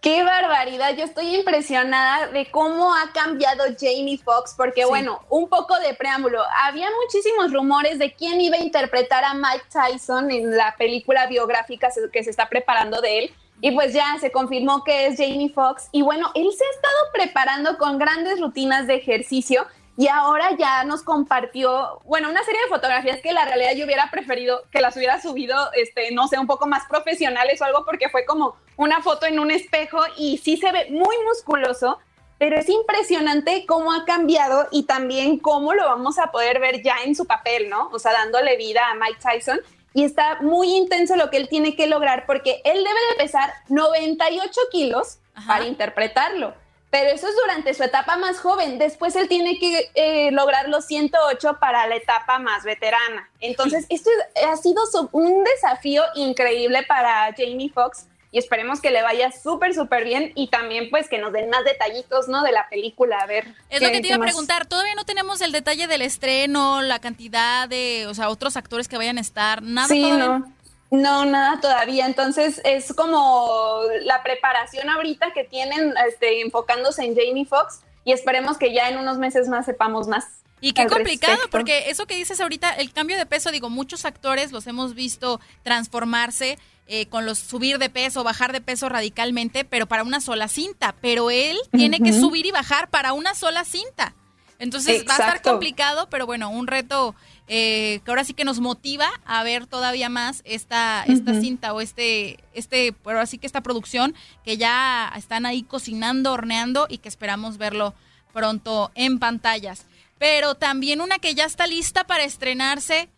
Qué barbaridad, yo estoy impresionada de cómo ha cambiado Jamie Foxx, porque bueno, un poco de preámbulo, había muchísimos rumores de quién iba a interpretar a Mike Tyson en la película biográfica que se está preparando de él, y pues ya se confirmó que es Jamie Foxx, y bueno, él se ha estado preparando con grandes rutinas de ejercicio, y ahora ya nos compartió, bueno, una serie de fotografías que la realidad yo hubiera preferido que las hubiera subido, este, no sé, un poco más profesionales o algo, porque fue como una foto en un espejo y sí se ve muy musculoso, pero es impresionante cómo ha cambiado y también cómo lo vamos a poder ver ya en su papel, ¿no? O sea, dándole vida a Mike Tyson. Y está muy intenso lo que él tiene que lograr porque él debe de pesar 98 kilos para interpretarlo. Pero eso es durante su etapa más joven. Después él tiene que eh, lograr los 108 para la etapa más veterana. Entonces, esto es- ha sido un desafío increíble para Jamie Foxx y esperemos que le vaya súper, súper bien y también pues que nos den más detallitos, ¿no? De la película, a ver. Es lo que te iba a preguntar. Todavía no tenemos el detalle del estreno, la cantidad de, o sea, otros actores que vayan a estar, nada Sí, todavía. no. No, nada todavía. Entonces es como la preparación ahorita que tienen este, enfocándose en Jamie Foxx y esperemos que ya en unos meses más sepamos más. Y qué complicado, respecto. porque eso que dices ahorita, el cambio de peso, digo, muchos actores los hemos visto transformarse eh, con los subir de peso, bajar de peso radicalmente, pero para una sola cinta. Pero él tiene que subir y bajar para una sola cinta. Entonces va a estar complicado, pero bueno, un reto eh, que ahora sí que nos motiva a ver todavía más esta, esta cinta o este, este, pero así que esta producción que ya están ahí cocinando, horneando y que esperamos verlo pronto en pantallas. Pero también una que ya está lista para estrenarse,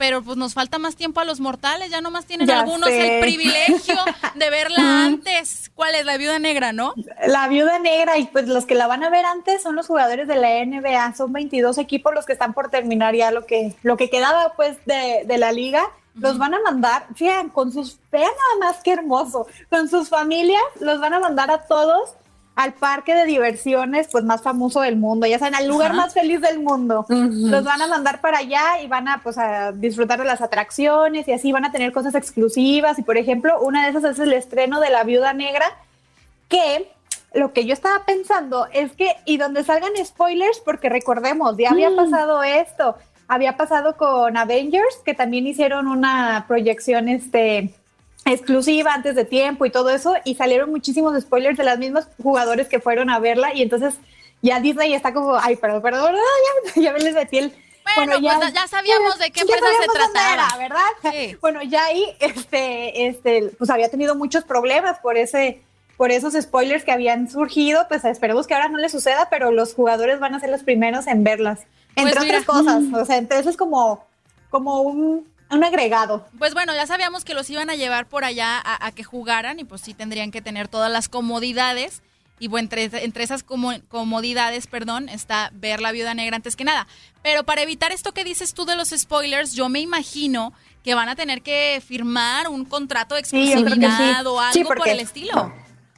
pero pues nos falta más tiempo a los mortales, ya nomás tienen Ya algunos sé. el privilegio de verla antes. ¿Cuál es la viuda negra, no? La viuda negra y pues los que la van a ver antes son los jugadores de la NBA, son 22 equipos los que están por terminar ya lo que lo que quedaba pues de, de la liga. Los van a mandar, fíjense, con sus, vean nada más que hermoso, con sus familias, los van a mandar a todos al parque de diversiones pues más famoso del mundo, ya saben, al lugar más feliz del mundo. Los van a mandar para allá y van a pues a disfrutar de las atracciones y así van a tener cosas exclusivas. Y por ejemplo, una de esas es el estreno de La Viuda Negra que lo que yo estaba pensando es que y donde salgan spoilers porque recordemos, ya había pasado esto, había pasado con Avengers que también hicieron una proyección este exclusiva antes de tiempo y todo eso, y salieron muchísimos spoilers de las mismas jugadores que fueron a verla, y entonces ya Disney está como, ay, perdón, perdón, ya, ya me les metí el... Bueno, pues ya sabíamos de qué empresa se trataba, ¿verdad? Bueno, ya ahí, este, este, pues había tenido muchos problemas por ese, por esos spoilers que habían surgido, pues esperemos que ahora no le suceda, pero los jugadores van a ser los primeros en verlas, entre Pues mira. otras cosas, o sea, entonces es como, como un, un agregado. Pues bueno, ya sabíamos que los iban a llevar por allá a, a que jugaran y pues sí tendrían que tener todas las comodidades. Y bueno, entre, entre esas como- comodidades, perdón, está ver la viuda negra antes que nada. Pero para evitar esto que dices tú de los spoilers, yo me imagino que van a tener que firmar un contrato de Sí, sí. exclusividad o algo Sí, por el estilo.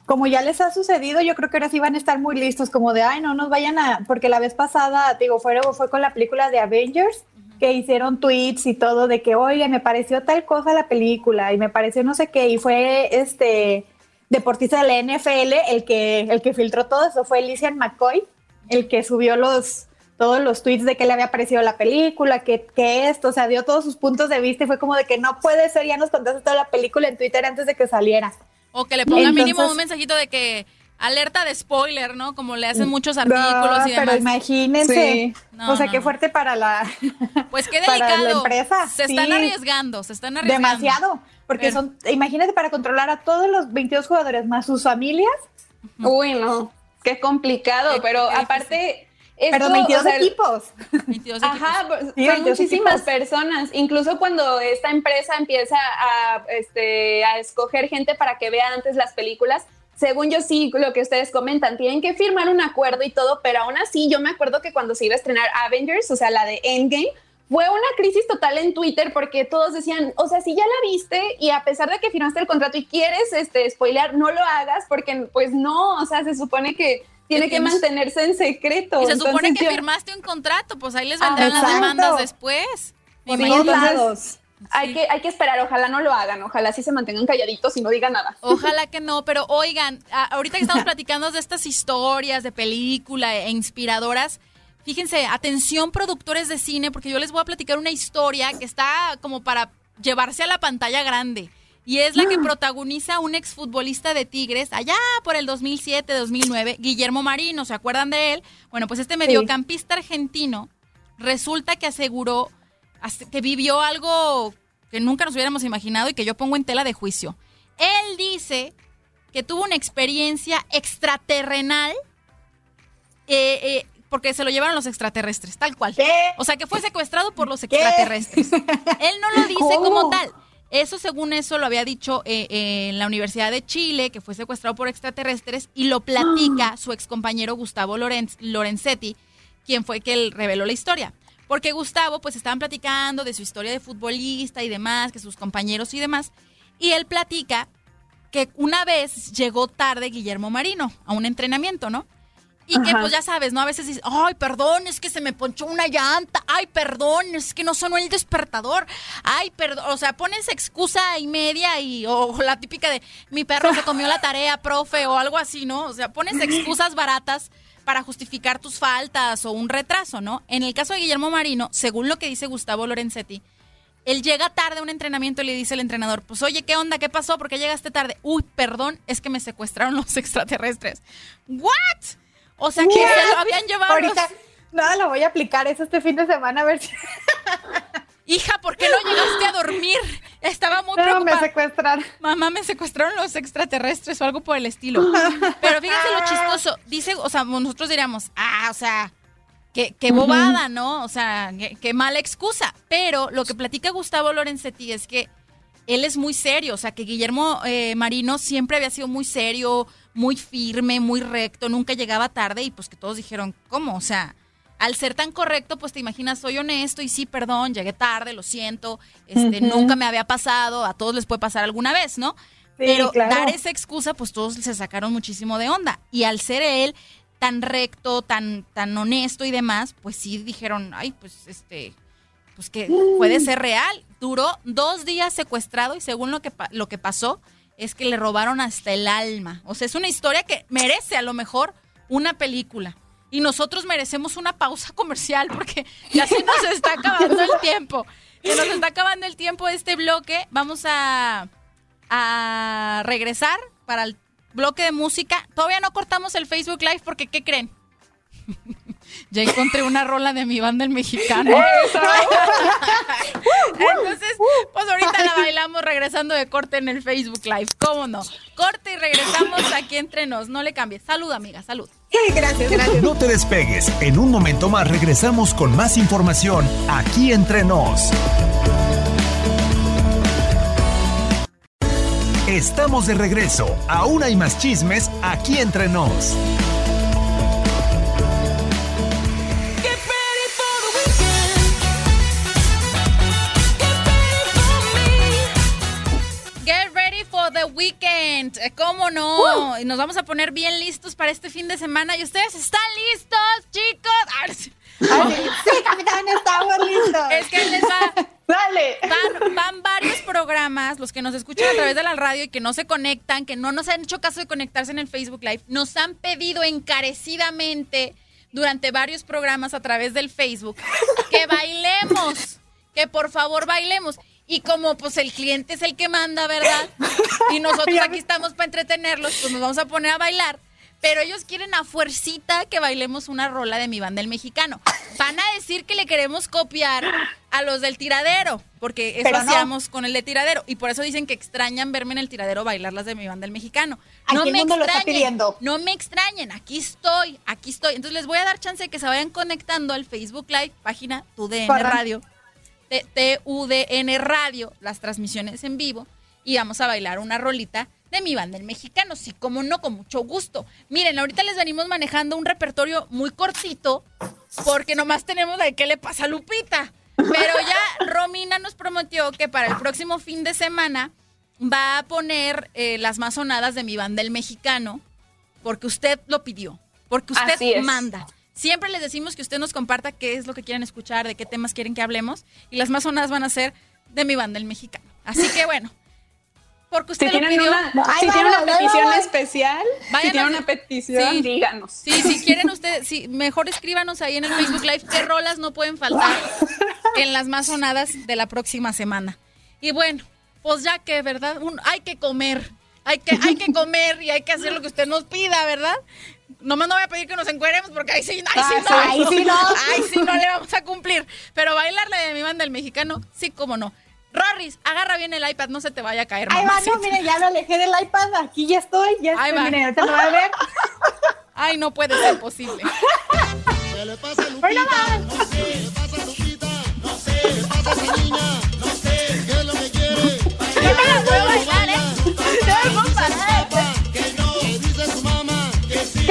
Como ya les ha sucedido, yo creo que ahora sí van a estar muy listos, como de, ay, no nos vayan a, porque la vez pasada, digo, fue, fue con la película de Avengers, que hicieron tweets y todo de que, oye, me pareció tal cosa la película y me pareció no sé qué, y fue este deportista de la NFL el que, el que filtró todo eso, fue Elysian McCoy, el que subió los todos los tweets de que le había parecido la película, que, que esto, o sea, dio todos sus puntos de vista y fue como de que no puede ser, ya nos contaste toda la película en Twitter antes de que saliera. O que le ponga Entonces- mínimo un mensajito de que alerta de spoiler, ¿no? Como le hacen muchos artículos No, y demás. Pero imagínense, Sí. No, o sea, no, qué no. fuerte para la, Pues qué para delicado. la empresa. Se sí. están arriesgando, se están arriesgando. Demasiado, porque Pero- son, imagínate para controlar a todos los 22 jugadores más sus familias. Uy, no, qué complicado, pero aparte... esto, Perdón, 22 o sea, equipos. 22 Ajá, pues, Sí, son 22 muchísimas equipos. personas. Incluso cuando esta empresa empieza a, este, a escoger gente para que vea antes las películas, según yo sí, lo que ustedes comentan, tienen que firmar un acuerdo y todo, pero aún así yo me acuerdo que cuando se iba a estrenar Avengers, o sea, la de Endgame, fue una crisis total en Twitter porque todos decían, o sea, si ya la viste y a pesar de que firmaste el contrato y quieres este spoilear, no lo hagas porque pues no, o sea, se supone que tiene que mantenerse en secreto. Y se supone Entonces, que yo- firmaste un contrato, pues ahí les Ah, vendrán las demandas después. Me Sí, imagino. Hay, que, hay que esperar, ojalá no lo hagan, ojalá sí se mantengan calladitos y no digan nada. Ojalá que no, pero oigan, ahorita que estamos platicando de estas historias de película e inspiradoras, fíjense, atención productores de cine, porque yo les voy a platicar una historia que está como para llevarse a la pantalla grande. Y es la que protagoniza un exfutbolista de Tigres allá por el 2007-2009, Guillermo Marino, ¿se acuerdan de él? Bueno, pues este mediocampista argentino resulta que aseguró as- que vivió algo que nunca nos hubiéramos imaginado y que yo pongo en tela de juicio. Él dice que tuvo una experiencia extraterrenal eh, eh, porque se lo llevaron los extraterrestres, tal cual. O sea, que fue secuestrado por los extraterrestres. Él no lo dice ¿Cómo? como tal. Eso, según eso, lo había dicho eh, en la Universidad de Chile, que fue secuestrado por extraterrestres, y lo platica su excompañero Gustavo Lorenz- Lorenzetti, quien fue que él reveló la historia. Porque Gustavo, pues estaban platicando de su historia de futbolista y demás, que sus compañeros y demás, y él platica que una vez llegó tarde Guillermo Marino a un entrenamiento, ¿no? Y que pues ya sabes, ¿no? A veces dices, ay, perdón, es que se me ponchó una llanta, ay, perdón, es que no sonó el despertador, ay, perdón, o sea, pones excusa y media y, o la típica de, mi perro se comió la tarea, profe, o algo así, ¿no? O sea, pones excusas baratas para justificar tus faltas o un retraso, ¿no? En el caso de Guillermo Marino, según lo que dice Gustavo Lorenzetti, él llega tarde a un entrenamiento y le dice al entrenador, pues oye, ¿qué onda? ¿Qué pasó? ¿Por qué llegaste tarde? Uy, perdón, es que me secuestraron los extraterrestres. ¿What? O sea, que se lo habían llevado. los- Ahorita, nada, lo voy a aplicar eso este fin de semana a ver si Hija, ¿por qué no llegaste a dormir? Estaba muy no, me secuestraron. Mamá, me secuestraron los extraterrestres o algo por el estilo. Pero fíjense lo chistoso. Dice, o sea, nosotros diríamos, ah, o sea, qué, qué bobada, ¿no? O sea, qué, qué mala excusa. Pero lo que platica Gustavo Lorenzetti es que él es muy serio. O sea, que Guillermo eh, Marino siempre había sido muy serio, muy firme, muy recto, nunca llegaba tarde y pues que todos dijeron, ¿cómo? O sea, al ser tan correcto, pues te imaginas, soy honesto y sí, perdón, llegué tarde, lo siento, este, nunca me había pasado, a todos les puede pasar alguna vez, ¿no? pero claro. dar esa excusa, pues todos se sacaron muchísimo de onda. Y al ser él tan recto, tan, tan honesto y demás, pues sí dijeron, ay, pues este, pues que puede ser real. Duró dos días secuestrado y según lo que, lo que pasó, es que le robaron hasta el alma. O sea, es una historia que merece a lo mejor una película. Y nosotros merecemos una pausa comercial porque ya se nos está acabando el tiempo. Se nos está acabando el tiempo de este bloque. Vamos a, a regresar para el bloque de música. Todavía no cortamos el Facebook Live porque, ¿qué creen? ya encontré una rola de mi banda el mexicano. Entonces, pues ahorita la bailamos regresando de corte en el Facebook Live. ¿Cómo no? Corte y regresamos aquí entre nos. No le cambies. Salud, amiga, salud. Gracias, gracias. No te despegues. En un momento más regresamos con más información aquí entre nos. Estamos de regreso. Aún hay más chismes aquí entre nos. Weekend. Eh, ¿Cómo no? Y nos vamos a poner bien listos para este fin de semana. ¿Y ustedes están listos, chicos? Ah, sí. Sí, capitán, estamos listos. Es que les va. Dale. Van, van varios programas, los que nos escuchan a través de la radio y que no se conectan, que no nos han hecho caso de conectarse en el Facebook Live, nos han pedido encarecidamente durante varios programas a través del Facebook que bailemos, que por favor bailemos. Y como pues el cliente es el que manda, ¿verdad? Y nosotros aquí estamos para entretenerlos, pues nos vamos a poner a bailar. Pero ellos quieren a fuercita que bailemos una rola de mi banda el mexicano. Van a decir que le queremos copiar a los del tiradero, porque eso Pero no. con el de tiradero. Y por eso dicen que extrañan verme en el tiradero bailar las de mi banda el mexicano. Aquí el mundo lo está pidiendo. no me extrañen, aquí estoy, aquí estoy. Entonces les voy a dar chance de que se vayan conectando al Facebook Live, página TUDN. Radio, TUDN Radio, las transmisiones en vivo, y vamos a bailar una rolita de mi banda el mexicano. Sí, como no, con mucho gusto. Miren, ahorita les venimos manejando un repertorio muy cortito, porque nomás tenemos la de qué le pasa a Lupita. Pero ya Romina nos prometió que para el próximo fin de semana va a poner eh, las más sonadas de mi banda el mexicano, porque usted lo pidió, porque usted manda. Siempre les decimos que usted nos comparta qué es lo que quieren escuchar, de qué temas quieren que hablemos, y las más sonadas van a ser de mi banda el mexicano. Así que bueno, porque usted Si lo tienen pidió. una, Ahí si tienen una petición vamos. especial, Vayan si tienen una petición, Sí. díganos. Sí, si quieren ustedes, sí, mejor escríbanos ahí en el Facebook Live qué rolas no pueden faltar en las más sonadas de la próxima semana. Y bueno, pues ya que, ¿verdad? Un- hay que comer, hay que, hay que comer y hay que hacer lo que usted nos pida, ¿verdad? Nomás no voy a pedir que nos encueremos porque ahí sí, ahí sí Ah, no. ahí sí no. Ahí sí no le vamos a cumplir. Pero bailarle de mi banda el mexicano, sí, cómo no. Rorris, agarra bien el iPad, no se te vaya a caer, Ahí va, mamacita. no, mire, ya lo alejé del iPad, aquí ya estoy, ya Ahí estoy, va. miren, ahorita lo va a ver. Ay, no puede ser posible. Hoy no va. Yo me la voy a bailar, ¿eh? No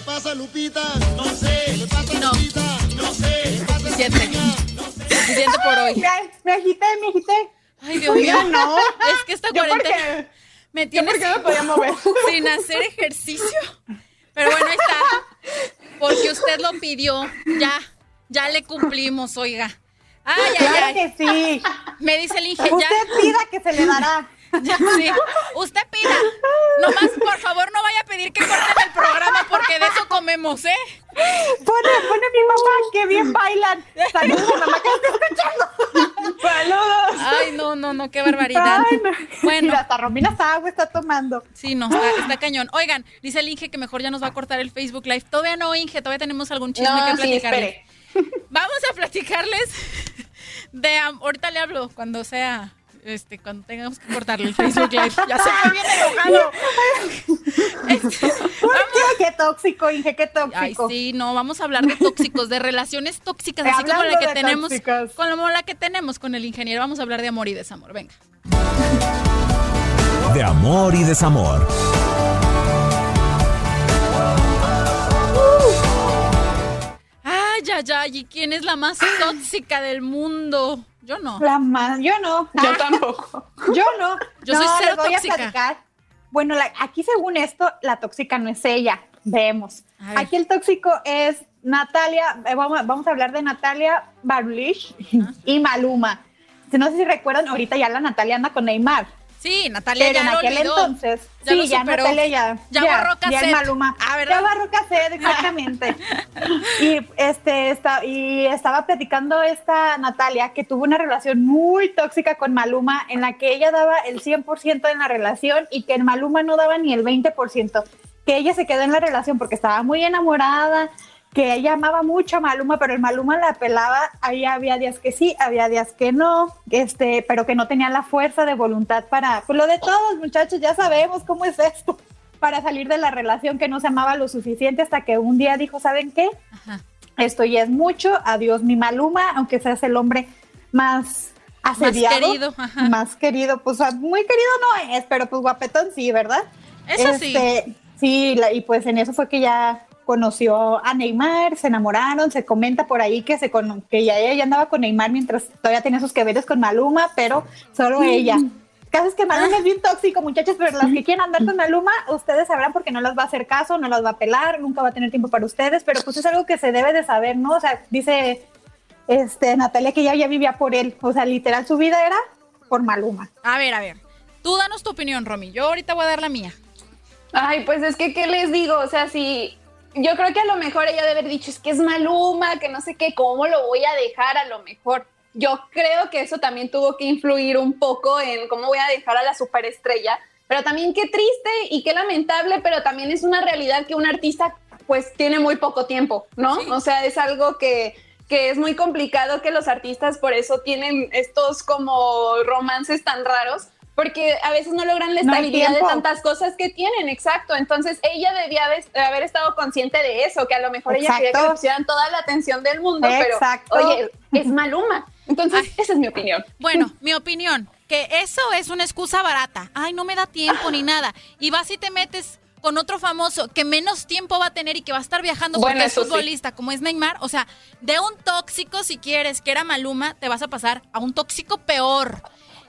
le pasa a Lupita? No sé. ¿Qué le pasa a No. Lupita? No sé. Suficiente. Suficiente por hoy. Me, me agité, me agité. Ay, Dios mío. No. Es que esta cuarentena me tiene por qué me podía mover? sin hacer ejercicio. Pero bueno, ahí está. Porque usted lo pidió. Ya, ya le cumplimos, oiga. Ay, ay, Claro ay. que sí. Me dice el Inge, ya. Usted pida que se le dará. Sí. Usted pida. Nomás, por favor, no vaya a pedir que corten el programa porque de eso comemos, ¿eh? Pone, pone mi mamá, que bien bailan. Saludos, mamá, que está escuchando. Saludos. Ay, no, no, no, qué barbaridad. Ay, no. Bueno. Mira, hasta Romina Sagua está tomando. Sí, no, está, está cañón. Oigan, dice el Inge que mejor ya nos va a cortar el Facebook Live. Todavía no, Inge, todavía tenemos algún chisme No, que sí, platicarles. espere. Vamos a platicarles de... ahorita le hablo cuando sea este, cuando tengamos que cortarle el Facebook Live. Ya se fue bien enojado. Este, qué tóxico, Inge, qué tóxico. Ay, sí, no, vamos a hablar de tóxicos, de relaciones tóxicas, así como la que tenemos, como la que tenemos con el ingeniero. Vamos a hablar de amor y desamor. Venga. De amor y desamor. Ay, ay, ay, ¿y quién es la más tóxica del mundo? Yo no. La más, yo no. Yo tampoco. Yo no. Yo soy cero voy tóxica. A platicar. Bueno, la- aquí según esto, la tóxica no es ella. Vemos. Aquí el tóxico es Natalia, eh, vamos, vamos a hablar de Natalia Barulich y Maluma. No sé si recuerdan, ahorita ya la Natalia anda con Neymar. Sí, Natalia Pero ya en lo aquel olvidó. entonces, Ya sí, ya. Natalia ya. Ya Ya el cassette. Maluma. Ah, ¿verdad? Ya borró cassette, exactamente. y, este, está, y estaba platicando esta Natalia que tuvo una relación muy tóxica con Maluma en la que ella daba el 100% en la relación y que el Maluma no daba ni el 20%. Que ella se quedó en la relación porque estaba muy enamorada, que ella amaba mucho a Maluma, pero el Maluma la pelaba, ahí había días que sí, había días que no, este, pero que no tenía la fuerza de voluntad para, pues lo de todos muchachos, ya sabemos cómo es esto, para salir de la relación que no se amaba lo suficiente hasta que un día dijo, ¿saben qué? Esto ya es mucho, adiós mi Maluma, aunque seas el hombre más asediado, querido, ajá. más querido, pues muy querido no es, pero pues guapetón sí, ¿verdad? Eso sí. Este, Sí, la- y pues en eso fue que ya conoció a Neymar, se enamoraron, se comenta por ahí que se cono- que ya ella ya andaba con Neymar mientras todavía tenía sus que veres con Maluma, pero solo ella. Caso es que Maluma es bien tóxico, muchachos, pero las que quieran andar con Maluma, ustedes sabrán porque no las va a hacer caso, no las va a pelar, nunca va a tener tiempo para ustedes, pero pues es algo que se debe de saber, ¿no? O sea, dice este Natalia que ella ya vivía por él, o sea, literal su vida era por Maluma. A ver, a ver. Tú danos tu opinión, Romy. Yo ahorita voy a dar la mía. Ay, pues es que, ¿qué les digo? O sea, si yo creo que a lo mejor ella debe haber dicho, es que es Maluma, que no sé qué, ¿cómo lo voy a dejar a lo mejor? Yo creo que eso también tuvo que influir un poco en cómo voy a dejar a la superestrella, pero también qué triste y qué lamentable, pero también es una realidad que un artista pues tiene muy poco tiempo, ¿no? O sea, es algo que, que es muy complicado que los artistas por eso tienen estos como romances tan raros, porque a veces no logran la No estabilidad de tantas cosas que tienen, exacto. Entonces ella debía de haber estado consciente de eso, que a lo mejor ella quería que le pusieran toda la atención del mundo, Exacto. pero oye, es Maluma. Entonces, esa es mi opinión. Bueno, mi opinión, que eso es una excusa barata. Ay, no me da tiempo ni nada. Y vas y te metes con otro famoso que menos tiempo va a tener y que va a estar viajando Bueno, porque es sí. futbolista, como es Neymar. O sea, de un tóxico, si quieres, que era Maluma, te vas a pasar a un tóxico peor.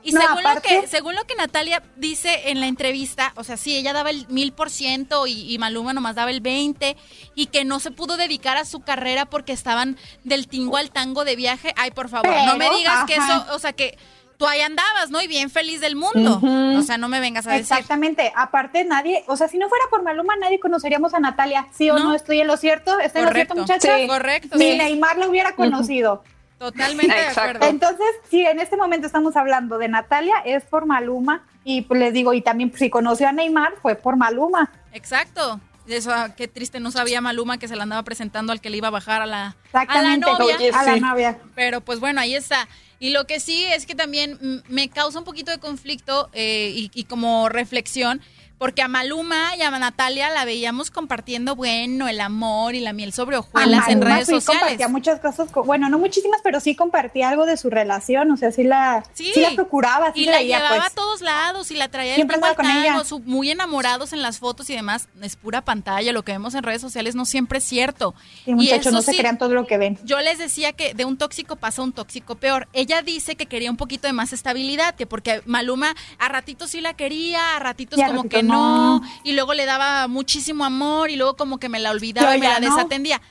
Y No, según, lo que, según lo que Natalia dice en la entrevista, o sea, sí, ella daba el mil por ciento y Maluma nomás daba el 20 y que no se pudo dedicar a su carrera porque estaban del tingo al tango de viaje. Ay, por favor, no me digas que eso, o sea, que tú ahí andabas, ¿no? Y bien feliz del mundo. O sea, no me vengas a decir. Exactamente. Aparte, nadie, o sea, si no fuera por Maluma, nadie conoceríamos a Natalia. ¿Sí o no? ¿Estoy en lo cierto? ¿Estoy en lo cierto, Correcto. muchachas? Sí. Correcto, Ni sí. Neymar lo hubiera conocido. Totalmente de acuerdo. Entonces, si en este momento estamos hablando de Natalia, es por Maluma. Y pues les digo, y también si conoció a Neymar, fue por Maluma. Exacto. Eso, ah, qué triste, no sabía Maluma que se la andaba presentando al que le iba a bajar a la, a la Exactamente, novia. oye, a la novia. Pero pues bueno, ahí está. Y lo que sí es que también me causa un poquito de conflicto eh, y, y como reflexión, porque a Maluma y a Natalia la veíamos compartiendo, bueno, el amor y la miel sobre hojuelas en redes sí sociales. compartía muchas cosas, co- bueno, no muchísimas, pero sí compartía algo de su relación, o sea, sí la, sí. la procuraba, sí y la veía, llevaba pues. a todos lados y la traía Siempre el con tango, ella. su- muy enamorados en las fotos y demás. Es pura pantalla, lo que vemos en redes sociales no siempre es cierto. Sí, muchachos, eso no se sí, crean todo lo que ven. Yo les decía que de un tóxico pasa un tóxico peor. Ella dice que quería un poquito de más estabilidad, que porque Maluma a ratitos sí la quería, a ratitos Y a como que no, no. y luego le daba muchísimo amor y luego como que me la olvidaba y me la no. desatendía.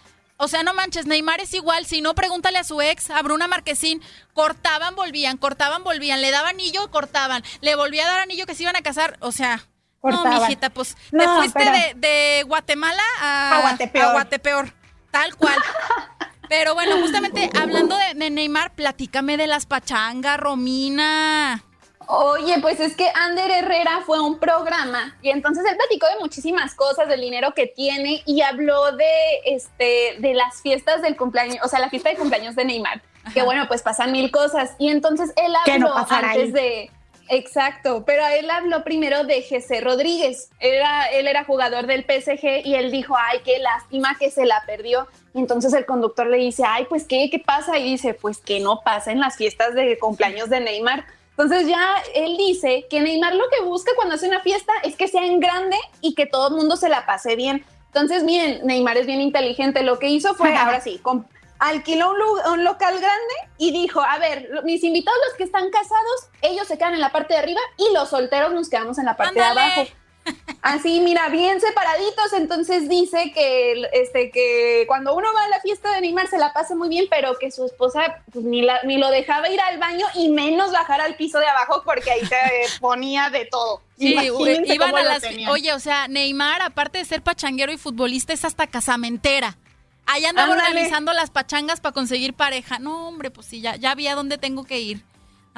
O sea, no manches, Neymar es igual. Si no, pregúntale a su ex, a Bruna Marquezín. Cortaban, volvían, cortaban, volvían. Le daba anillo, cortaban. Le volvía a dar anillo que se iban a casar. O sea, no, mijita, pues te No, fuiste pero- de, de Guatemala a, A Guatepeor. a Guatepeor. Tal cual. Pero bueno, justamente hablando de, de Neymar, platícame de las pachangas, Romina. Oye, pues es que Ander Herrera fue a un programa y entonces él platicó de muchísimas cosas, del dinero que tiene y habló de este de las fiestas del cumpleaños, o sea, la fiesta de cumpleaños de Neymar, que bueno, pues pasan mil cosas y entonces él habló antes de Exacto, pero él habló primero de Jesse Rodríguez. Era, él era jugador del PSG y él dijo, ay, qué lástima que se la perdió. entonces el conductor le dice, ay, pues qué, qué pasa? Y dice, pues que no pasa en las fiestas de cumpleaños de Neymar. Entonces ya él dice que Neymar lo que busca cuando hace una fiesta es que sea en grande y que todo el mundo se la pase bien. Entonces, miren, Neymar es bien inteligente. Lo que hizo fue, ahora sí, alquiló un, local grande y dijo, a ver, mis invitados los que están casados, ellos se quedan en la parte de arriba y los solteros nos quedamos en la parte de abajo. Así, mira, bien separaditos. Entonces dice que, este, que cuando uno va a la fiesta de Neymar se la pasa muy bien, pero que su esposa pues, ni, ni lo dejaba ir al baño y menos bajar al piso de abajo porque ahí se ponía de todo. Sí, iban a las. Oye, o sea, Neymar, aparte de ser pachanguero y futbolista, es hasta casamentera. Ahí andaba organizando las pachangas para conseguir pareja. No, hombre, pues sí, ya, ya vi a dónde tengo que ir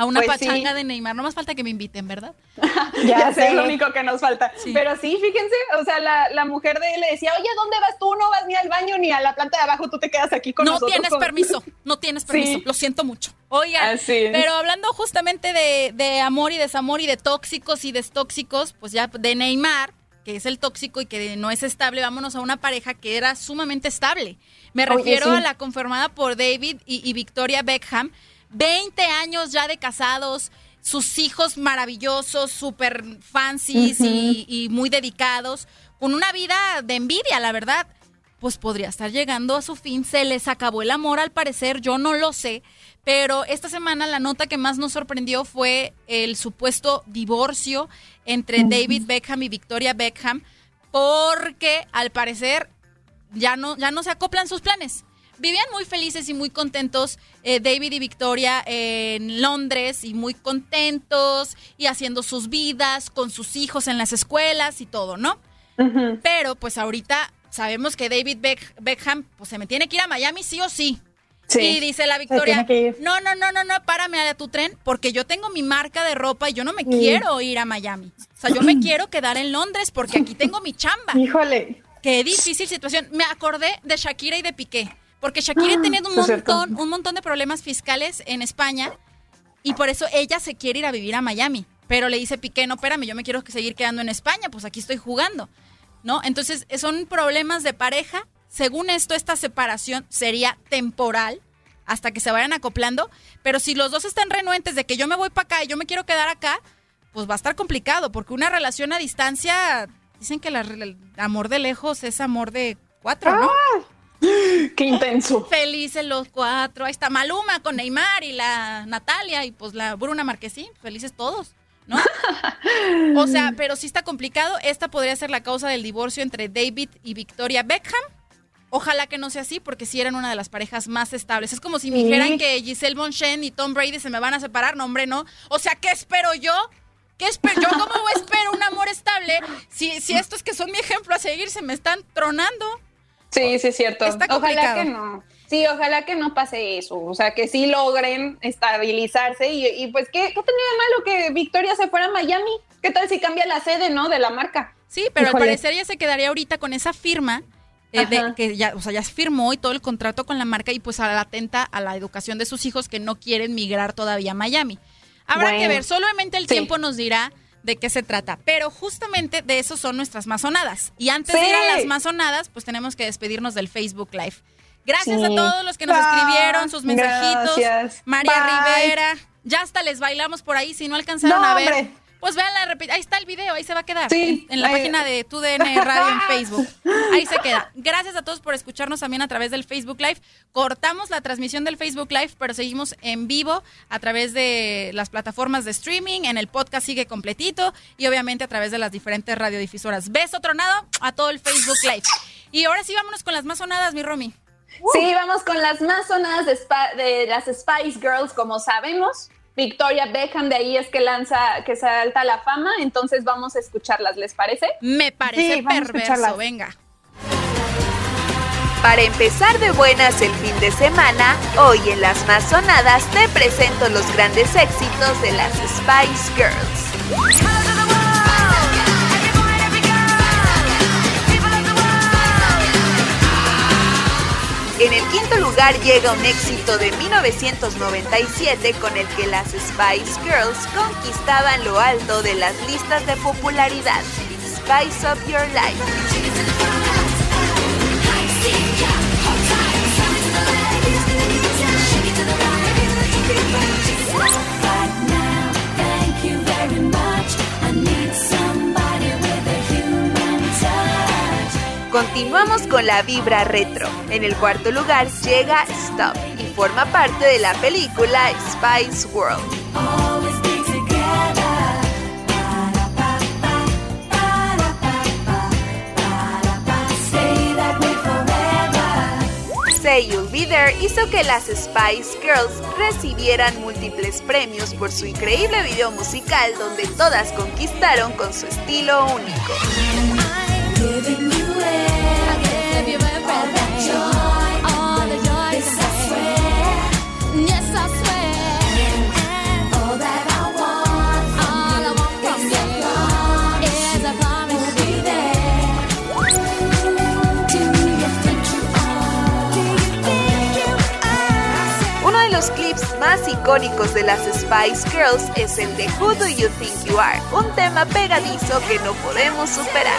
a una pues pachanga de Neymar. No más falta que me inviten, ¿verdad? ya, sé, es lo único que nos falta. Pero sí, fíjense, o sea, la, mujer de él le decía, oye, ¿dónde vas tú? No vas ni al baño ni a la planta de abajo, tú te quedas aquí con no nosotros. Tienes permiso, no tienes permiso, lo siento mucho. Oigan, pero hablando justamente de, de amor y desamor y de tóxicos y destóxicos, pues ya de Neymar, que es el tóxico y que no es estable, vámonos a una pareja que era sumamente estable. Me refiero a la conformada por David y Victoria Beckham, 20 años ya de casados, sus hijos maravillosos, súper fancies y, muy dedicados, con una vida de envidia, la verdad. Pues podría estar llegando a su fin. Se les acabó el amor, al parecer, yo no lo sé. Pero esta semana la nota que más nos sorprendió fue el supuesto divorcio entre David Beckham y Victoria Beckham, porque al parecer ya no, ya no se acoplan sus planes vivían muy felices y muy contentos eh, David y Victoria en Londres y muy contentos y haciendo sus vidas con sus hijos en las escuelas y todo, ¿no? Pero pues ahorita sabemos que David Beckham pues se me tiene que ir a Miami sí o sí. Sí, y dice la Victoria, no, no, no, no, no, párame a tu tren porque yo tengo mi marca de ropa y yo no me quiero ir a Miami. O sea, yo me quiero quedar en Londres porque aquí tengo mi chamba. Híjole. Qué difícil situación. Me acordé de Shakira y de Piqué. Porque Shakira ha ah, tenido un montón, un montón de problemas fiscales en España y por eso ella se quiere ir a vivir a Miami. Pero le dice Piqué, no, espérame, yo me quiero seguir quedando en España, pues aquí estoy jugando. ¿No? Entonces, son problemas de pareja. Según esto, esta separación sería temporal hasta que se vayan acoplando. Pero si los dos están renuentes de que yo me voy para acá y yo me quiero quedar acá, pues va a estar complicado, porque una relación a distancia, dicen que el amor de lejos es amor de cuatro, ¿no? Ah, Qué intenso. Felices los cuatro. Ahí está Maluma con Neymar y la Natalia y pues la Bruna Marquesín. Felices todos. ¿no? o sea, pero sí está complicado. Esta podría ser la causa del divorcio entre David y Victoria Beckham. Ojalá que no sea así, porque sí eran una de las parejas más estables. Es como si me dijeran que Giselle Bonchen y Tom Brady se me van a separar. No, hombre, no. O sea, ¿qué espero yo? ¿Qué espero? ¿Yo cómo espero un amor estable si, si estos que son mi ejemplo a seguir se me están tronando? Sí, sí, es cierto. ojalá que no. Sí, ojalá que no pase eso. O sea, que sí logren estabilizarse. Y, pues, ¿qué, ¿qué, tenía de malo que Victoria se fuera a Miami? ¿Qué tal si cambia la sede, no? De la marca. Sí, pero al parecer ella se quedaría ahorita con esa firma. Eh, de, que ya, o sea, ya firmó y todo el contrato con la marca y pues atenta a la educación de sus hijos que no quieren migrar todavía a Miami. Habrá que ver, solamente el tiempo nos dirá de qué se trata. Pero justamente de eso son nuestras masonadas. Y antes de ir a las masonadas, pues tenemos que despedirnos del Facebook Live. Gracias a todos los que nos escribieron sus mensajitos. María Rivera. Ya hasta les bailamos por ahí si no alcanzaron a ver. Pues vean la Ahí está el video, ahí se va a quedar. en, la página de TUDN Radio en Facebook. Ahí se queda. Gracias a todos por escucharnos también a través del Facebook Live. Cortamos la transmisión del Facebook Live, pero seguimos en vivo a través de las plataformas de streaming. En el podcast sigue completito y obviamente a través de las diferentes radiodifusoras. Beso tronado a todo el Facebook Live. Y ahora sí, vámonos con las más sonadas, mi Romy. Sí, vamos con las más sonadas de, de las Spice Girls, como sabemos. Victoria Beckham, de ahí es que lanza, que salta la fama, entonces vamos a escucharlas, ¿les parece? Me parece perverso, venga. Para empezar de buenas el fin de semana, hoy en las más sonadas te presento los grandes éxitos de las Spice Girls. En el quinto lugar llega un éxito de 1997 con el que las Spice Girls conquistaban lo alto de las listas de popularidad, Spice of Your Life. Continuamos con la vibra retro. En el cuarto lugar llega Stop y forma parte de la película Spice World. Say You'll Be There hizo que las Spice Girls recibieran múltiples premios por su increíble video musical donde todas conquistaron con su estilo único. Más icónicos de las Spice Girls es el de Who Do You Think You Are, un tema pegadizo que no podemos superar.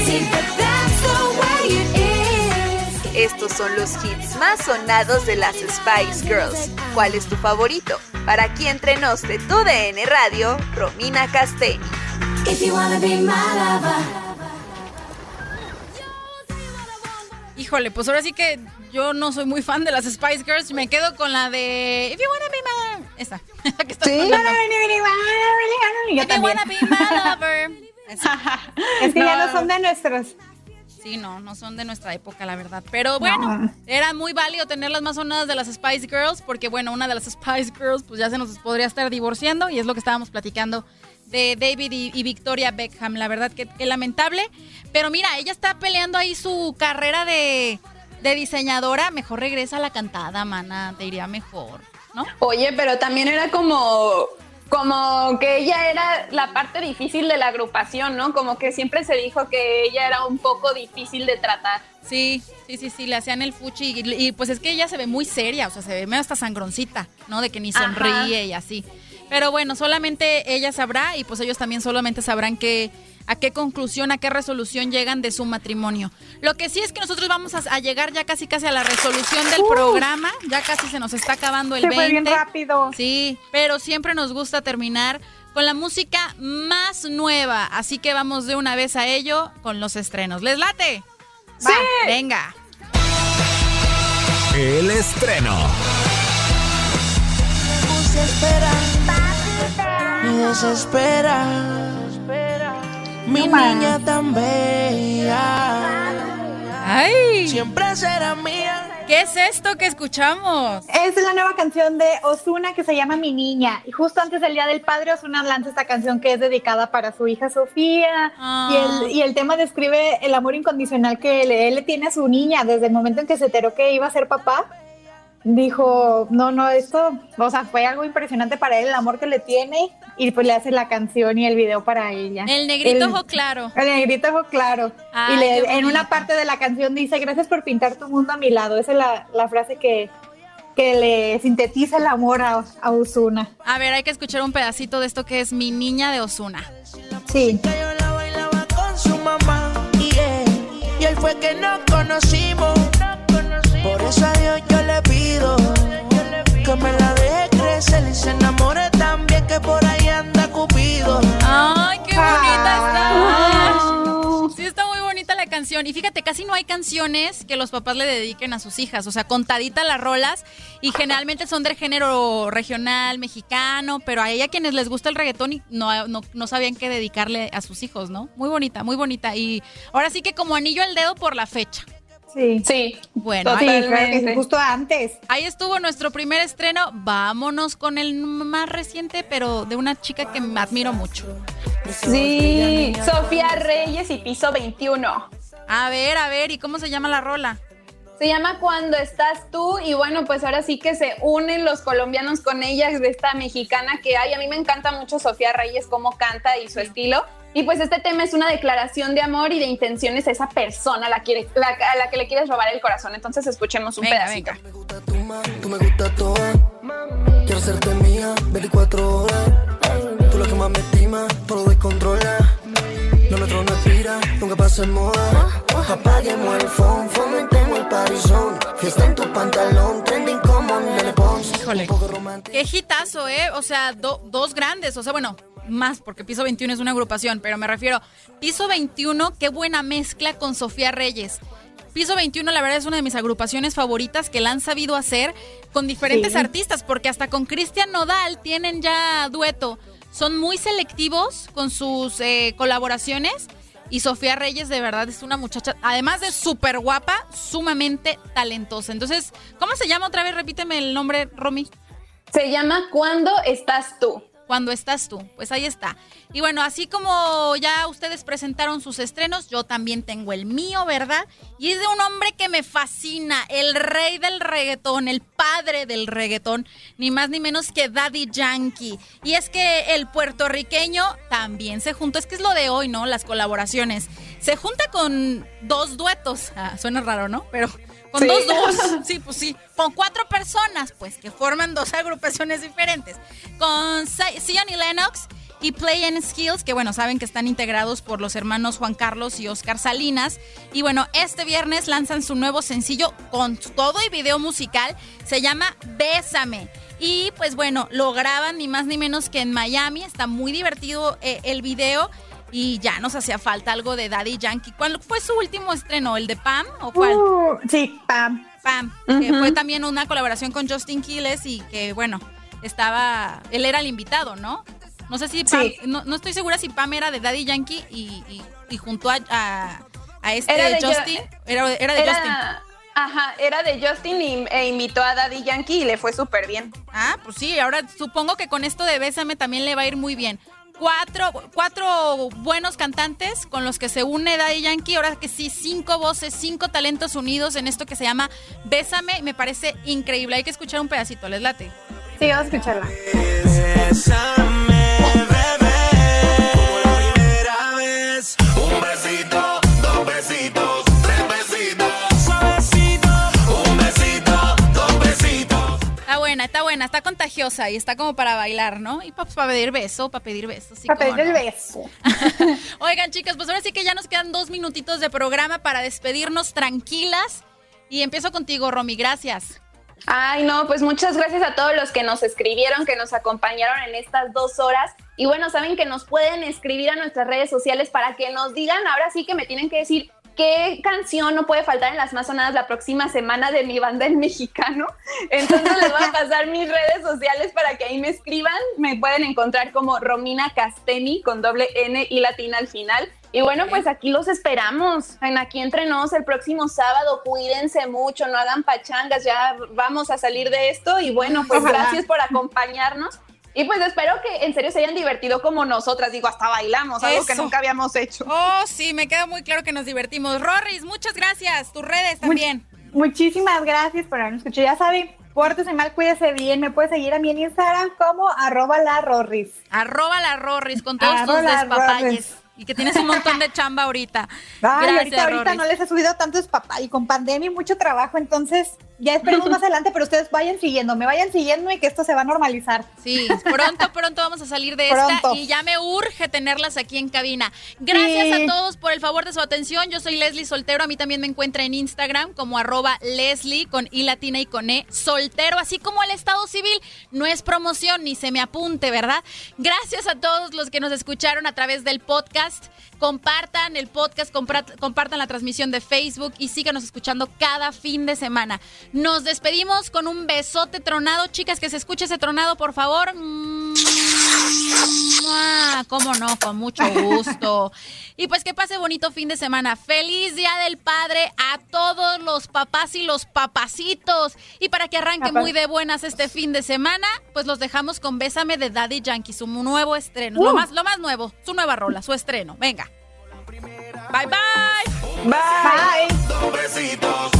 Estos son los hits más sonados de las Spice Girls. ¿Cuál es tu favorito? Para aquí entre nos de tu DN Radio, Romina Castelli. If you wanna be my lover. Híjole, pues ahora sí que yo no soy muy fan de las Spice Girls. Me quedo con la de If you wanna be my Esa. que está Sí. sonando. Yo If you wanna be my lover. Esa. Es que ya no son de nuestros. Sí, no, no son de nuestra época, la verdad. Pero bueno, No. era muy válido tener las más sonadas de las Spice Girls, porque bueno, una de las Spice Girls pues ya se nos podría estar divorciando y es lo que estábamos platicando de David y, y Victoria Beckham. La verdad que, que lamentable. Pero mira, ella está peleando ahí su carrera de, de diseñadora. Mejor regresa a la cantada, mana. Te iría mejor, ¿no? Oye, pero también era como, como que ella era la parte difícil de la agrupación, ¿no? Como que siempre se dijo que ella era un poco difícil de tratar. Sí, sí, sí, sí, le hacían el fuchi y, y, pues es que ella se ve muy seria, o sea, se ve medio hasta sangroncita, ¿no? De que ni Ajá. sonríe y así. Pero bueno, solamente ella sabrá y pues ellos también solamente sabrán que a qué conclusión, a qué resolución llegan de su matrimonio. Lo que sí es que nosotros vamos a, a llegar ya casi casi a la resolución del Uf. programa, ya casi se nos está acabando el Se 20. fue bien rápido. Sí, pero siempre nos gusta terminar con la música más nueva, así que vamos de una vez a ello con los estrenos. ¿Les late? Sí. Venga. El estreno. Me desespera. Mi niña tan bella. ¡Ay! Siempre será mía. ¿Qué es esto que escuchamos? Es la nueva canción de Osuna que se llama Mi Niña. Y justo antes del Día del Padre, Osuna lanza esta canción que es dedicada para su hija Sofía. Ah. Y, el, y el tema describe el amor incondicional que él le tiene a su niña desde el momento en que se enteró que iba a ser papá. Dijo, no, no, esto, o sea, fue algo impresionante para él, el amor que le tiene. Y pues le hace la canción y el video para ella. El negrito El- ojo claro. el negrito ojo claro. Ay, y le- en una parte de la canción dice, gracias por pintar tu mundo a mi lado. Esa es la, la frase que, que le sintetiza el amor a, a Ozuna. A ver, hay que escuchar un pedacito de esto que es Mi Niña de Osuna. Sí. Yo la bailaba con su mamá y él, y él fue que nos conocimos. Por eso a Dios yo le pido que me la deje crecer. y se enamore también que por ahí anda Cupido. Ay, qué bonita está. Sí, está muy bonita la canción. Y fíjate, casi no hay canciones que los papás le dediquen a sus hijas. O sea, contadita las rolas. Y generalmente son del género regional, mexicano. Pero a ella quienes les gusta el reggaetón y no, no, no sabían qué dedicarle a sus hijos, ¿no? Muy bonita, muy bonita. Y ahora sí que como anillo al dedo por la fecha. Sí. Sí. Bueno, Sí, ahí, claro que sí, justo antes. ahí estuvo nuestro primer estreno. Vámonos con el más reciente, pero de una chica que me admiro mucho. Sí, Sofía Reyes y Piso 21. A ver, a ver, ¿y cómo se llama la rola? Se llama Cuando estás tú y bueno, pues ahora sí que se unen los colombianos con ella de esta mexicana que hay. A mí me encanta mucho Sofía Reyes, cómo canta y su estilo. Y pues este tema es una declaración de amor y de intenciones a esa persona a la, quiere- la- a la que le quieres robar el corazón. Entonces escuchemos un Venga, pedacito. Tú me gustas toda. Quiero hacerte mía 24 horas. Tú la que más me estima, todo lo descontrola. Lo nuestro no expira, nunca pasa en moda. Apaguemos el phone, fomentemos el parizón. Fiesta en tu pantalón, trending como Nene Pons. Híjole. Qué hitazo, ¿eh? O sea, do- dos grandes. O sea, bueno, más, porque Piso 21 es una agrupación, pero me refiero, Piso 21, qué buena mezcla con Sofía Reyes. Piso 21, la verdad, es una de mis agrupaciones favoritas que la han sabido hacer con diferentes Sí. artistas, porque hasta con Cristian Nodal tienen ya dueto. Son muy selectivos con sus eh, colaboraciones. Y Sofía Reyes, de verdad, es una muchacha, además de súper guapa, sumamente talentosa. Entonces, ¿cómo se llama otra vez? Repíteme el nombre, Romy. Se llama Cuando estás tú. Cuando estás tú, pues ahí está. Y bueno, así como ya ustedes presentaron sus estrenos, yo también tengo el mío, ¿verdad? Y es de un hombre que me fascina, el rey del reggaetón, el padre del reggaetón, ni más ni menos que Daddy Yankee. Y es que el puertorriqueño también se juntó, es que es lo de hoy, ¿no? Las colaboraciones. Se junta con dos duetos, Ah, suena raro, ¿no? Pero con Sí. dos dúos, sí, pues sí. Con cuatro personas, pues, que forman dos agrupaciones diferentes. Con Zion y Lennox y Play and Skills, que bueno, saben que están integrados por los hermanos Juan Carlos y Oscar Salinas. Y bueno, este viernes lanzan su nuevo sencillo con todo y video musical. Se llama Bésame. Y pues bueno, lo graban ni más ni menos que en Miami. Está muy divertido eh, el video. Y ya nos hacía falta algo de Daddy Yankee. ¿Cuál fue su último estreno? ¿El de Pam o cuál? Uh, sí, Pam. Pam, que fue también una colaboración con Justin Quiles y que, bueno, estaba, él era el invitado, ¿no? No sé si Pam, Sí. no, no estoy segura si Pam era de Daddy Yankee y, y, y junto a, a, a este Era de Justin, Ju- era, era de Era- Justin. Ajá, era de Justin y, e invitó a Daddy Yankee y le fue súper bien. Ah, pues sí, ahora supongo que con esto de Bésame también le va a ir muy bien. Cuatro, cuatro buenos cantantes con los que se une Daddy Yankee. Ahora que sí, cinco voces, cinco talentos unidos en esto que se llama Bésame. Me parece increíble. Hay que escuchar un pedacito, ¿les late? Sí, vamos a escucharla. Bésame, bebé, como la primera vez. Un besito, dos besitos, buena, está buena, está contagiosa y está como para bailar, ¿no? Y para pedir beso, para pedir beso. sí, Para pedir el beso. Oigan, chicas, pues ahora sí que ya nos quedan dos minutitos de programa para despedirnos tranquilas. Y empiezo contigo, Romy, gracias. Ay, no, pues muchas gracias a todos los que nos escribieron, que nos acompañaron en estas dos horas. Y bueno, saben que nos pueden escribir a nuestras redes sociales para que nos digan, ahora sí que me tienen que decir qué canción no puede faltar en las más sonadas la próxima semana de mi banda en mexicano. Entonces les voy a pasar mis redes sociales para que ahí me escriban. Me pueden encontrar como Romina Casteni con doble N y latina al final. Y bueno, pues aquí los esperamos en Aquí Entre Nos el próximo sábado. Cuídense mucho, no hagan pachangas, ya vamos a salir de esto. Y bueno, pues Ojalá. gracias por acompañarnos. Y pues espero que en serio se hayan divertido como nosotras. Digo, hasta bailamos, algo que nunca habíamos hecho. Oh, sí, me queda muy claro que nos divertimos. Rorris, muchas gracias. Tus redes también. Muchísimas gracias por habernos escuchado. Ya saben, pórtese mal, cuídese bien. Me puede seguir a mí en Instagram como arroba la Rorris. Arroba la Rorris con todos Arroba tus despapalles. Y que tienes un montón de chamba ahorita. Ay, Gracias, ahorita, ahorita no les he subido tantos papá y con pandemia y mucho trabajo, entonces ya esperemos más adelante, pero ustedes vayan siguiendo, me vayan siguiendo y que esto se va a normalizar. Sí, pronto, pronto vamos a salir de esta y ya me urge tenerlas aquí en cabina. Gracias a todos por el favor de su atención. Yo soy Leslie Soltero, a mí también me encuentra en Instagram como arroba Leslie con I latina y con E soltero, así como el Estado Civil. No es promoción ni se me apunte, ¿verdad? Gracias a todos los que nos escucharon a través del podcast. Compartan el podcast, compartan la transmisión de Facebook y síganos escuchando cada fin de semana. Nos despedimos con un besote tronado. Chicas, que se escuche ese tronado, por favor. ¿Cómo no? Con mucho gusto. Y pues que pase bonito fin de semana. Feliz Día del Padre a todos los papás y los papacitos. Y para que arranque muy de buenas este fin de semana, pues los dejamos con Bésame de Daddy Yankee, su nuevo estreno. Lo, uh. más, lo más nuevo, su nueva rola, su estreno. Venga. Bye bye. Bye. besitos.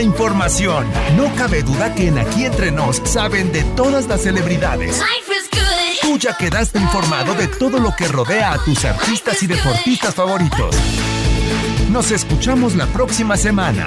Información. No cabe duda que en Aquí Entre Nos saben de todas las celebridades. Tú ya quedaste informado de todo lo que rodea a tus artistas y deportistas favoritos. Nos escuchamos la próxima semana.